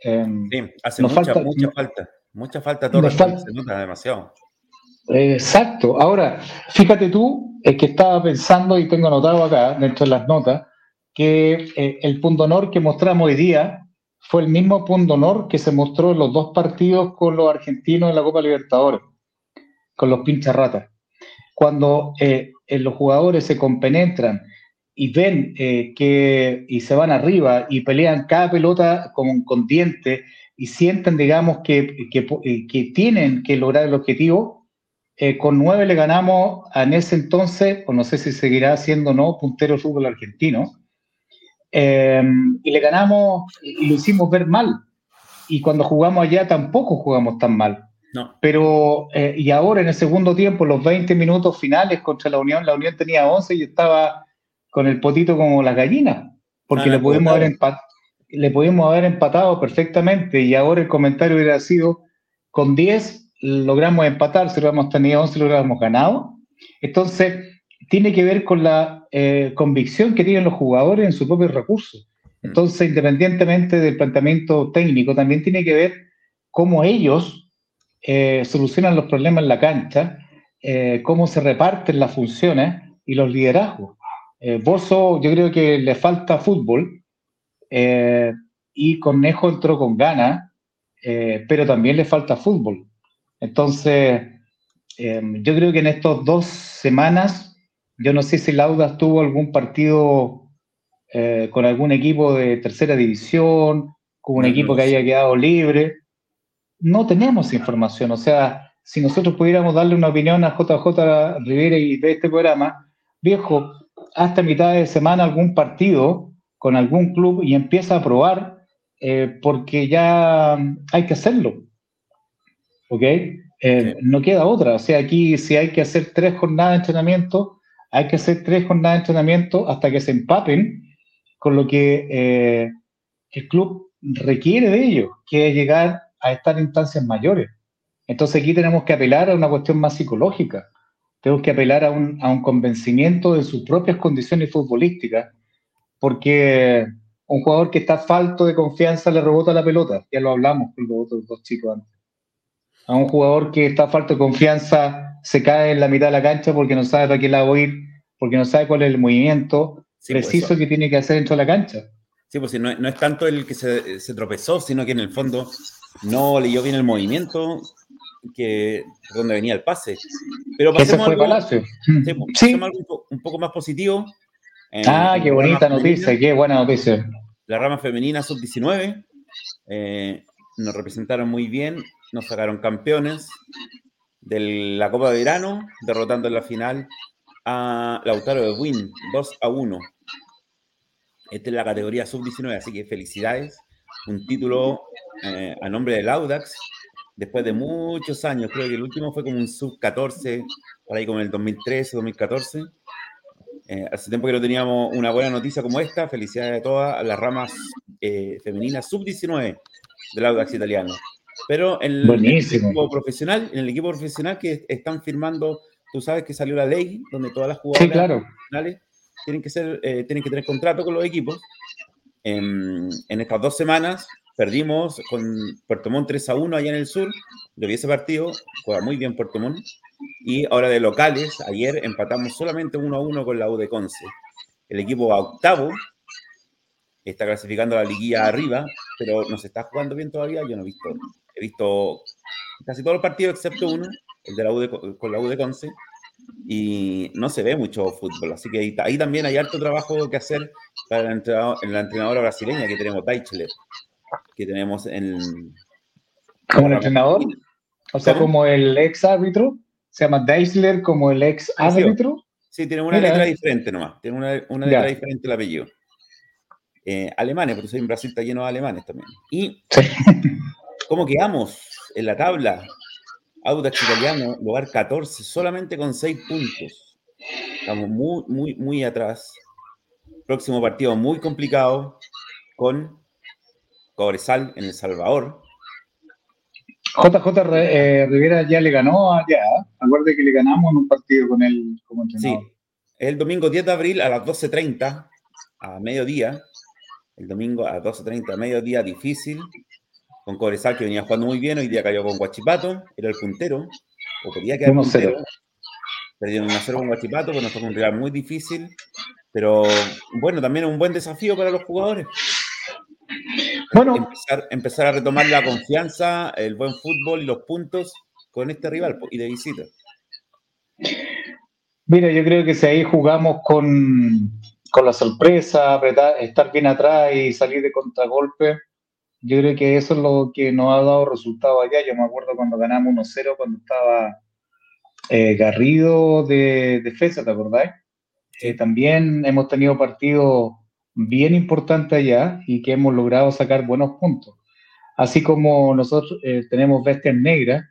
[SPEAKER 1] Em, sí, hace mucha falta, mucha falta. Mucha falta Torre, se nota demasiado.
[SPEAKER 4] Exacto. Ahora, fíjate tú, es que estaba pensando y tengo anotado acá, dentro de las notas, que eh, el punto honor que mostramos hoy día fue el mismo punto honor que se mostró en los dos partidos con los argentinos en la Copa Libertadores, con los pinchas ratas. Cuando eh, los jugadores se compenetran y ven eh, que y se van arriba y pelean cada pelota con, con dientes y sienten, digamos, que, que, eh, tienen que lograr el objetivo, eh, con nueve le ganamos en ese entonces, o no sé si seguirá siendo no, puntero fútbol argentino, y le ganamos y lo hicimos ver mal. Y cuando jugamos allá tampoco jugamos tan mal. No. Pero, y ahora en el segundo tiempo, los 20 minutos finales contra la Unión, la Unión tenía 11 y estaba con el potito como la gallina, porque le, pudimos haber le pudimos haber empatado perfectamente y ahora el comentario hubiera sido, con 10 logramos empatar, si lo hubiéramos tenido 11 lo hubiéramos ganado. Entonces, tiene que ver con la eh, convicción que tienen los jugadores en su propio recurso. Mm. Entonces, independientemente del planteamiento técnico, también tiene que ver cómo ellos eh, solucionan los problemas en la cancha, eh, cómo se reparten las funciones y los liderazgos. Eh, yo creo que le falta fútbol eh, y Conejo entró con ganas, pero también le falta fútbol. Entonces, yo creo que en estas dos semanas, yo no sé si Laudas tuvo algún partido con algún equipo de tercera división, con un equipo que haya quedado libre. No tenemos información, o sea, si nosotros pudiéramos darle una opinión a JJ Rivera y de este programa, viejo, hasta mitad de semana algún partido con algún club y empieza a probar eh, porque ya hay que hacerlo. ¿Ok? Eh, no queda otra. O sea, aquí si hay que hacer tres jornadas de entrenamiento, hay que hacer tres jornadas de entrenamiento hasta que se empapen con lo que eh, el club requiere de ellos, que es llegar a estar en instancias mayores. Entonces aquí tenemos que apelar a una cuestión más psicológica tengo que apelar a un, a un convencimiento de sus propias condiciones futbolísticas, porque un jugador que está falto de confianza le rebota la pelota, ya lo hablamos con los otros dos chicos antes. A un jugador que está falto de confianza se cae en la mitad de la cancha porque no sabe para qué lado ir, porque no sabe cuál es el movimiento pues preciso que tiene que hacer dentro de la cancha.
[SPEAKER 1] Sí, pues no, no es tanto el que se, se, tropezó, sino que en el fondo no leyó bien el movimiento, que donde venía el pase. Pero pasemos algo, sí, un poco más positivo.
[SPEAKER 4] ah, qué bonita noticia, qué buena noticia.
[SPEAKER 1] La rama femenina sub-19 eh, nos representaron muy bien, nos sacaron campeones de la Copa de Verano, derrotando en la final a Lautaro de Win, 2 a 1. Esta es la categoría sub-19, así que felicidades. Un título eh, a nombre del Audax, después de muchos años, creo que el último fue como un sub-14, por ahí como en el 2013, 2014. Eh, hace tiempo que no teníamos una buena noticia como esta. Felicidades a todas las ramas eh, femeninas sub-19 del Audax italiano. Pero en el, equipo profesional, en el equipo profesional que están firmando, tú sabes que salió la ley donde todas las jugadoras
[SPEAKER 2] claro.
[SPEAKER 1] tienen que ser, eh, tienen que tener contrato con los equipos. En, en, estas dos semanas perdimos con Puerto Montt 3 a 1 allá en el sur. Yo vi ese partido, juega muy bien Puerto Montt. Y ahora de locales, ayer empatamos solamente 1 a 1 con la U de Conce. El equipo octavo está clasificando la liguilla arriba, pero no se está jugando bien todavía. Yo no he visto, he visto casi todos los partidos excepto uno, el de la U con la U de Conce, y no se ve mucho fútbol. Así que ahí, también hay harto trabajo que hacer para la entrenadora, brasileña que tenemos, Deichler, que tenemos en...
[SPEAKER 4] ¿Como el entrenador? O sea, como el ex árbitro. Se llama Deichler como el ex árbitro.
[SPEAKER 1] Sí, tiene una letra diferente nomás. Tiene una, una letra diferente el apellido. Eh, alemanes, porque soy en Brasil está lleno de alemanes también. Y ¿cómo quedamos en la tabla? Audax Italiano, lugar 14, solamente con 6 puntos. Estamos muy, muy, muy atrás. Próximo partido muy complicado con Cobresal en El Salvador.
[SPEAKER 4] JJ eh, Rivera ya le ganó allá. Acuerde que le ganamos en un partido con él como entrenador.
[SPEAKER 1] Sí, el domingo 10 de abril a las 12.30, a mediodía, el domingo a 12.30, mediodía difícil, con Cobresal que venía jugando muy bien, hoy día cayó con Guachipato, era el puntero, o podía quedar puntero. Perdieron 1-0 con Guachipato, pues nos fue un rival muy difícil, pero bueno, también un buen desafío para los jugadores. Bueno, empezar, empezar a retomar la confianza, el buen fútbol y los puntos con este rival y de visita.
[SPEAKER 4] Mira, yo creo que si ahí jugamos con, con la sorpresa, estar bien atrás y salir de contragolpe. Yo creo que eso es lo que nos ha dado resultado allá. Yo me acuerdo cuando ganamos 1-0, cuando estaba eh, Garrido de defensa, ¿te acordáis? Eh, también hemos tenido partidos bien importantes allá y que hemos logrado sacar buenos puntos. Así como nosotros eh, tenemos bestias negras,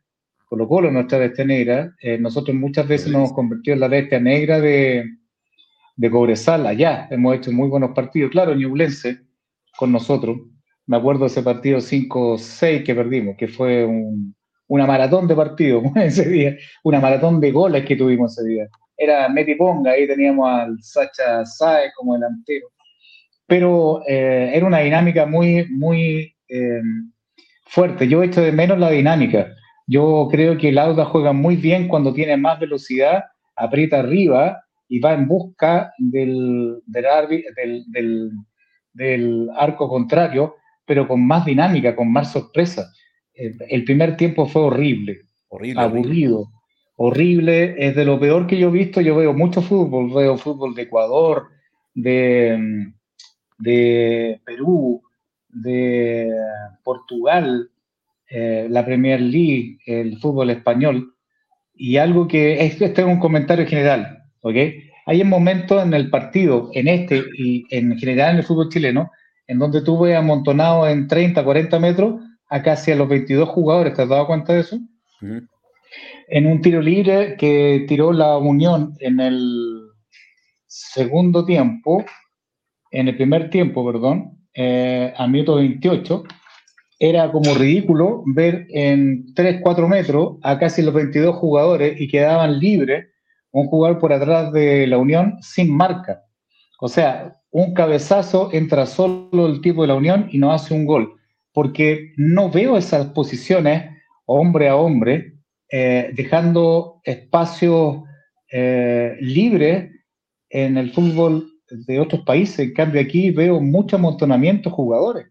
[SPEAKER 4] Colo Colo nuestra bestia negra, nosotros muchas veces nos hemos convertido en la bestia negra de, de Cobresal allá. Hemos hecho muy buenos partidos. Claro, Ñublense con nosotros. Me acuerdo ese partido 5-6 que perdimos, que fue una maratón de partidos (laughs) ese día, una maratón de goles que tuvimos ese día. Era Meti Ponga, ahí teníamos al Sacha Saez como delantero. Pero eh, era una dinámica muy, muy eh, fuerte. Yo echo de menos la dinámica. Yo creo que el Auda juega muy bien cuando tiene más velocidad, aprieta arriba y va en busca del, del, del, arco contrario, pero con más dinámica, con más sorpresa. El, primer tiempo fue horrible, horrible aburrido, horrible. es de lo peor que yo he visto. Yo veo mucho fútbol, veo fútbol de Ecuador, de, de Perú, de Portugal, eh, la Premier League, el fútbol español, y algo que, este es un comentario general, ¿ok? Hay momentos en el partido, en este y en general en el fútbol chileno, en donde tú ves amontonado en 30, 40 metros a casi a los 22 jugadores, ¿te has dado cuenta de eso? En un tiro libre que tiró la Unión en el segundo tiempo, en el primer tiempo, perdón, eh, a minuto 28, era como ridículo ver en 3, 4 metros a casi los 22 jugadores y quedaban libres un jugador por atrás de la Unión sin marca. O sea, un cabezazo entra solo el tipo de la Unión y no hace un gol. Porque no veo esas posiciones hombre a hombre, eh, dejando espacio eh, libre en el fútbol de otros países. En cambio, aquí veo mucho amontonamiento de jugadores.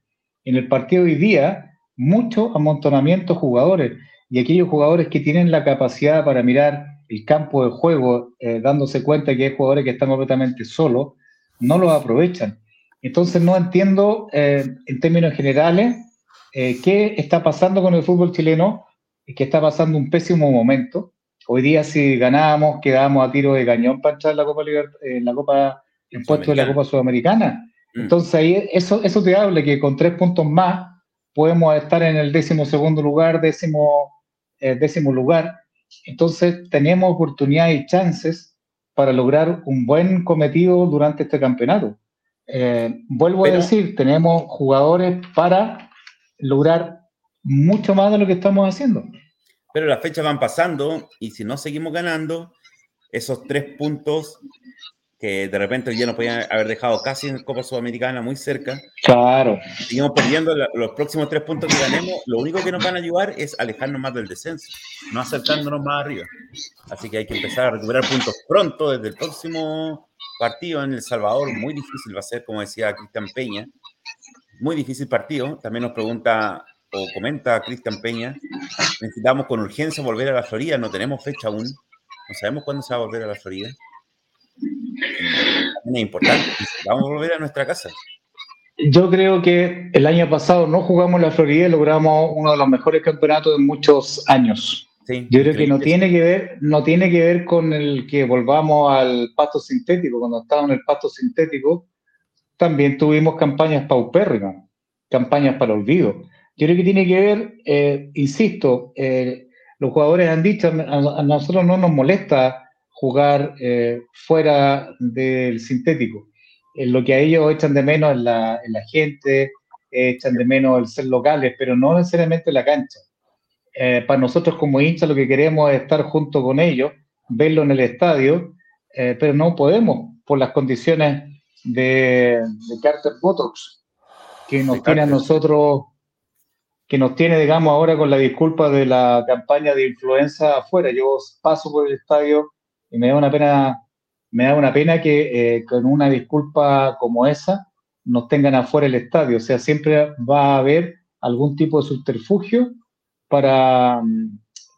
[SPEAKER 4] En el partido de hoy día, mucho amontonamiento de jugadores. Y aquellos jugadores que tienen la capacidad para mirar el campo de juego, eh, dándose cuenta que hay jugadores que están completamente solos, no lo aprovechan. Entonces no entiendo eh, en términos generales eh, qué está pasando con el fútbol chileno, que está pasando un pésimo momento. Hoy día si ganábamos, quedábamos a tiro de cañón para entrar en la Copa, en la Copa en puesto de la Copa Sudamericana. Mm. Entonces ahí eso, eso te habla que con tres puntos más podemos estar en el décimo segundo lugar, décimo, décimo lugar, entonces, tenemos oportunidades y chances para lograr un buen cometido durante este campeonato. Eh, vuelvo a decir, tenemos jugadores para lograr mucho más de lo que estamos haciendo.
[SPEAKER 1] Pero las fechas van pasando y si no seguimos ganando, esos tres puntos que de repente ya nos podían haber dejado casi en Copa Sudamericana muy cerca.
[SPEAKER 4] Claro.
[SPEAKER 1] Seguimos perdiendo los próximos tres puntos que ganemos. Lo único que nos van a ayudar es alejarnos más del descenso, no acercándonos más arriba. Así que hay que empezar a recuperar puntos pronto desde el próximo partido en El Salvador. Muy difícil va a ser, como decía Cristian Peña. Muy difícil partido. También nos pregunta o comenta Cristian Peña, necesitamos con urgencia volver a la Florida, no tenemos fecha aún, no sabemos cuándo se va a volver a la Florida. Es importante, vamos a volver a nuestra casa.
[SPEAKER 4] Yo creo que el año pasado no jugamos la Florida y logramos uno de los mejores campeonatos de muchos años. Yo creo que no tiene que ver, no tiene que ver con el que volvamos al pasto sintético. Cuando estábamos en el pasto sintético, también tuvimos campañas paupérrimas, campañas para olvido. Yo creo que tiene que ver, eh, insisto, eh, los jugadores han dicho, a, nosotros no nos molesta jugar eh, fuera del sintético. lo que a ellos echan de menos es la, la, gente, echan de menos el ser locales, pero no necesariamente la cancha. para nosotros como hinchas lo que queremos es estar junto con ellos, verlo en el estadio, pero no podemos por las condiciones de, de Carter Botox que nos tiene a nosotros que nos tiene, digamos, ahora con la disculpa de la campaña de influenza afuera. Yo paso por el estadio y me da una pena, me da una pena que eh, con una disculpa como esa nos tengan afuera el estadio. O sea, siempre va a haber algún tipo de subterfugio para,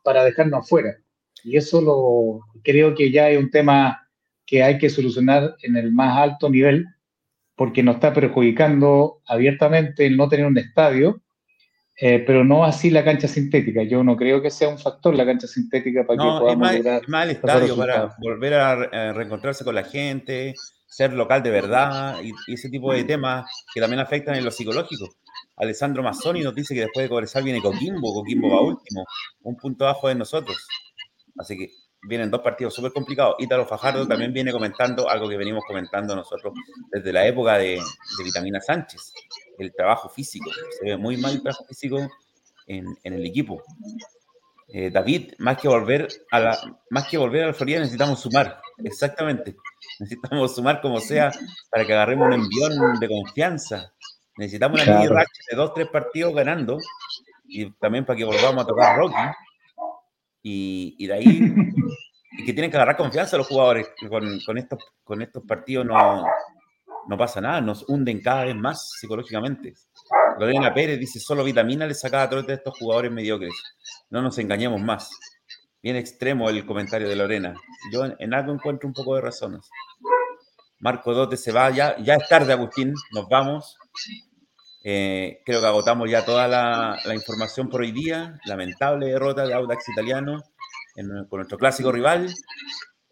[SPEAKER 4] para dejarnos afuera. Y eso lo creo que ya es un tema que hay que solucionar en el más alto nivel, porque nos está perjudicando abiertamente el no tener un estadio eh, pero no así la cancha sintética. Yo no creo que sea un factor la cancha sintética para que podamos
[SPEAKER 1] es lograr. Es estadio para volver a, reencontrarse con la gente, ser local de verdad y, ese tipo de temas que también afectan en lo psicológico. Alessandro Mazzoni nos dice que después de Cobresal viene Coquimbo, Coquimbo va último, un punto abajo de nosotros. Así que vienen dos partidos súper complicados. Ítalo Fajardo también viene comentando algo que venimos comentando nosotros desde la época de, de Vitamina Sánchez, el trabajo físico. Se ve muy mal el trabajo físico en, en el equipo. Eh, David, más que volver a la, más que volver a la Florida, necesitamos sumar. Exactamente. Necesitamos sumar como sea para que agarremos un envión de confianza. Necesitamos una claro. racha de dos, tres partidos ganando y también para que volvamos a tocar Rocky. Y, y de ahí y que tienen que agarrar confianza los jugadores. Con, con, estos, con estos partidos no, no pasa nada, nos hunden cada vez más psicológicamente. Lorena Pérez dice, solo vitamina le saca a todos estos jugadores mediocres. No nos engañemos más. Bien extremo el comentario de Lorena. Yo en, algo encuentro un poco de razones. Marco Dote se va, ya, ya es tarde, Agustín, nos vamos. Eh, creo que agotamos ya toda la, la, información por hoy día. Lamentable derrota de Audax Italiano con nuestro clásico rival.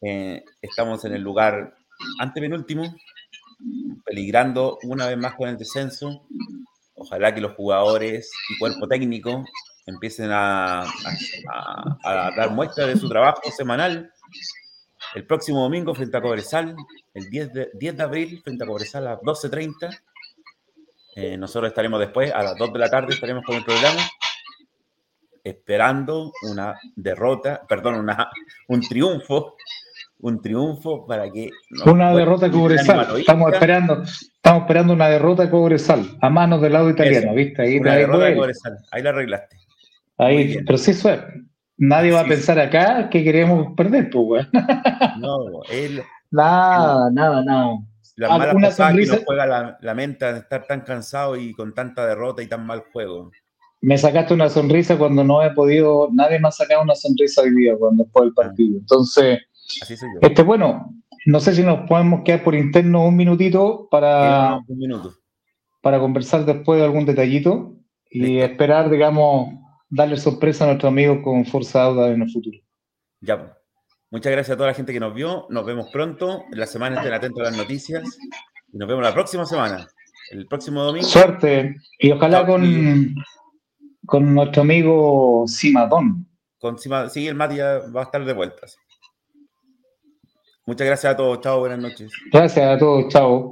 [SPEAKER 1] Eh, estamos en el lugar antepenúltimo, peligrando una vez más con el descenso. Ojalá que los jugadores y cuerpo técnico empiecen a, a, dar muestra de su trabajo semanal. El próximo domingo frente a Cobresal, el 10 de, 10 de abril frente a Cobresal a las 12.30. Eh, nosotros estaremos después, a las 2 de la tarde estaremos con el programa, esperando una derrota, perdón, una, un triunfo un triunfo para que...
[SPEAKER 4] Una derrota Cobresal. Estamos esperando, estamos esperando una derrota Cobresal a manos del lado italiano, ¿viste? Ahí,
[SPEAKER 1] una derrota Cobresal. Ahí la arreglaste.
[SPEAKER 4] Ahí, pero sí suerte. Nadie va a pensar acá que queremos perder, pues,
[SPEAKER 1] No, él. (laughs)
[SPEAKER 4] Nada, nada, nada.
[SPEAKER 1] La mala sonrisa... que juega la, la mente de estar tan cansado y con tanta derrota y tan mal juego.
[SPEAKER 4] Me sacaste una sonrisa cuando no he podido, nadie me ha sacado una sonrisa hoy día cuando después del partido. Entonces, este, bueno, no sé si nos podemos quedar por interno un minutito para, para conversar después de algún detallito y esperar, digamos, darle sorpresa a nuestro amigo con Forza Auda en el futuro.
[SPEAKER 1] Ya, pues. muchas gracias a toda la gente que nos vio. Nos vemos pronto. En la semana estén atentos a las noticias. Y nos vemos la próxima semana. El próximo domingo.
[SPEAKER 4] Suerte. Y ojalá con, con nuestro amigo Simadón.
[SPEAKER 1] Con Sima, sí, el Mati va a estar de vueltas. Muchas gracias a todos. Chao, buenas noches.
[SPEAKER 4] Gracias a todos. Chao.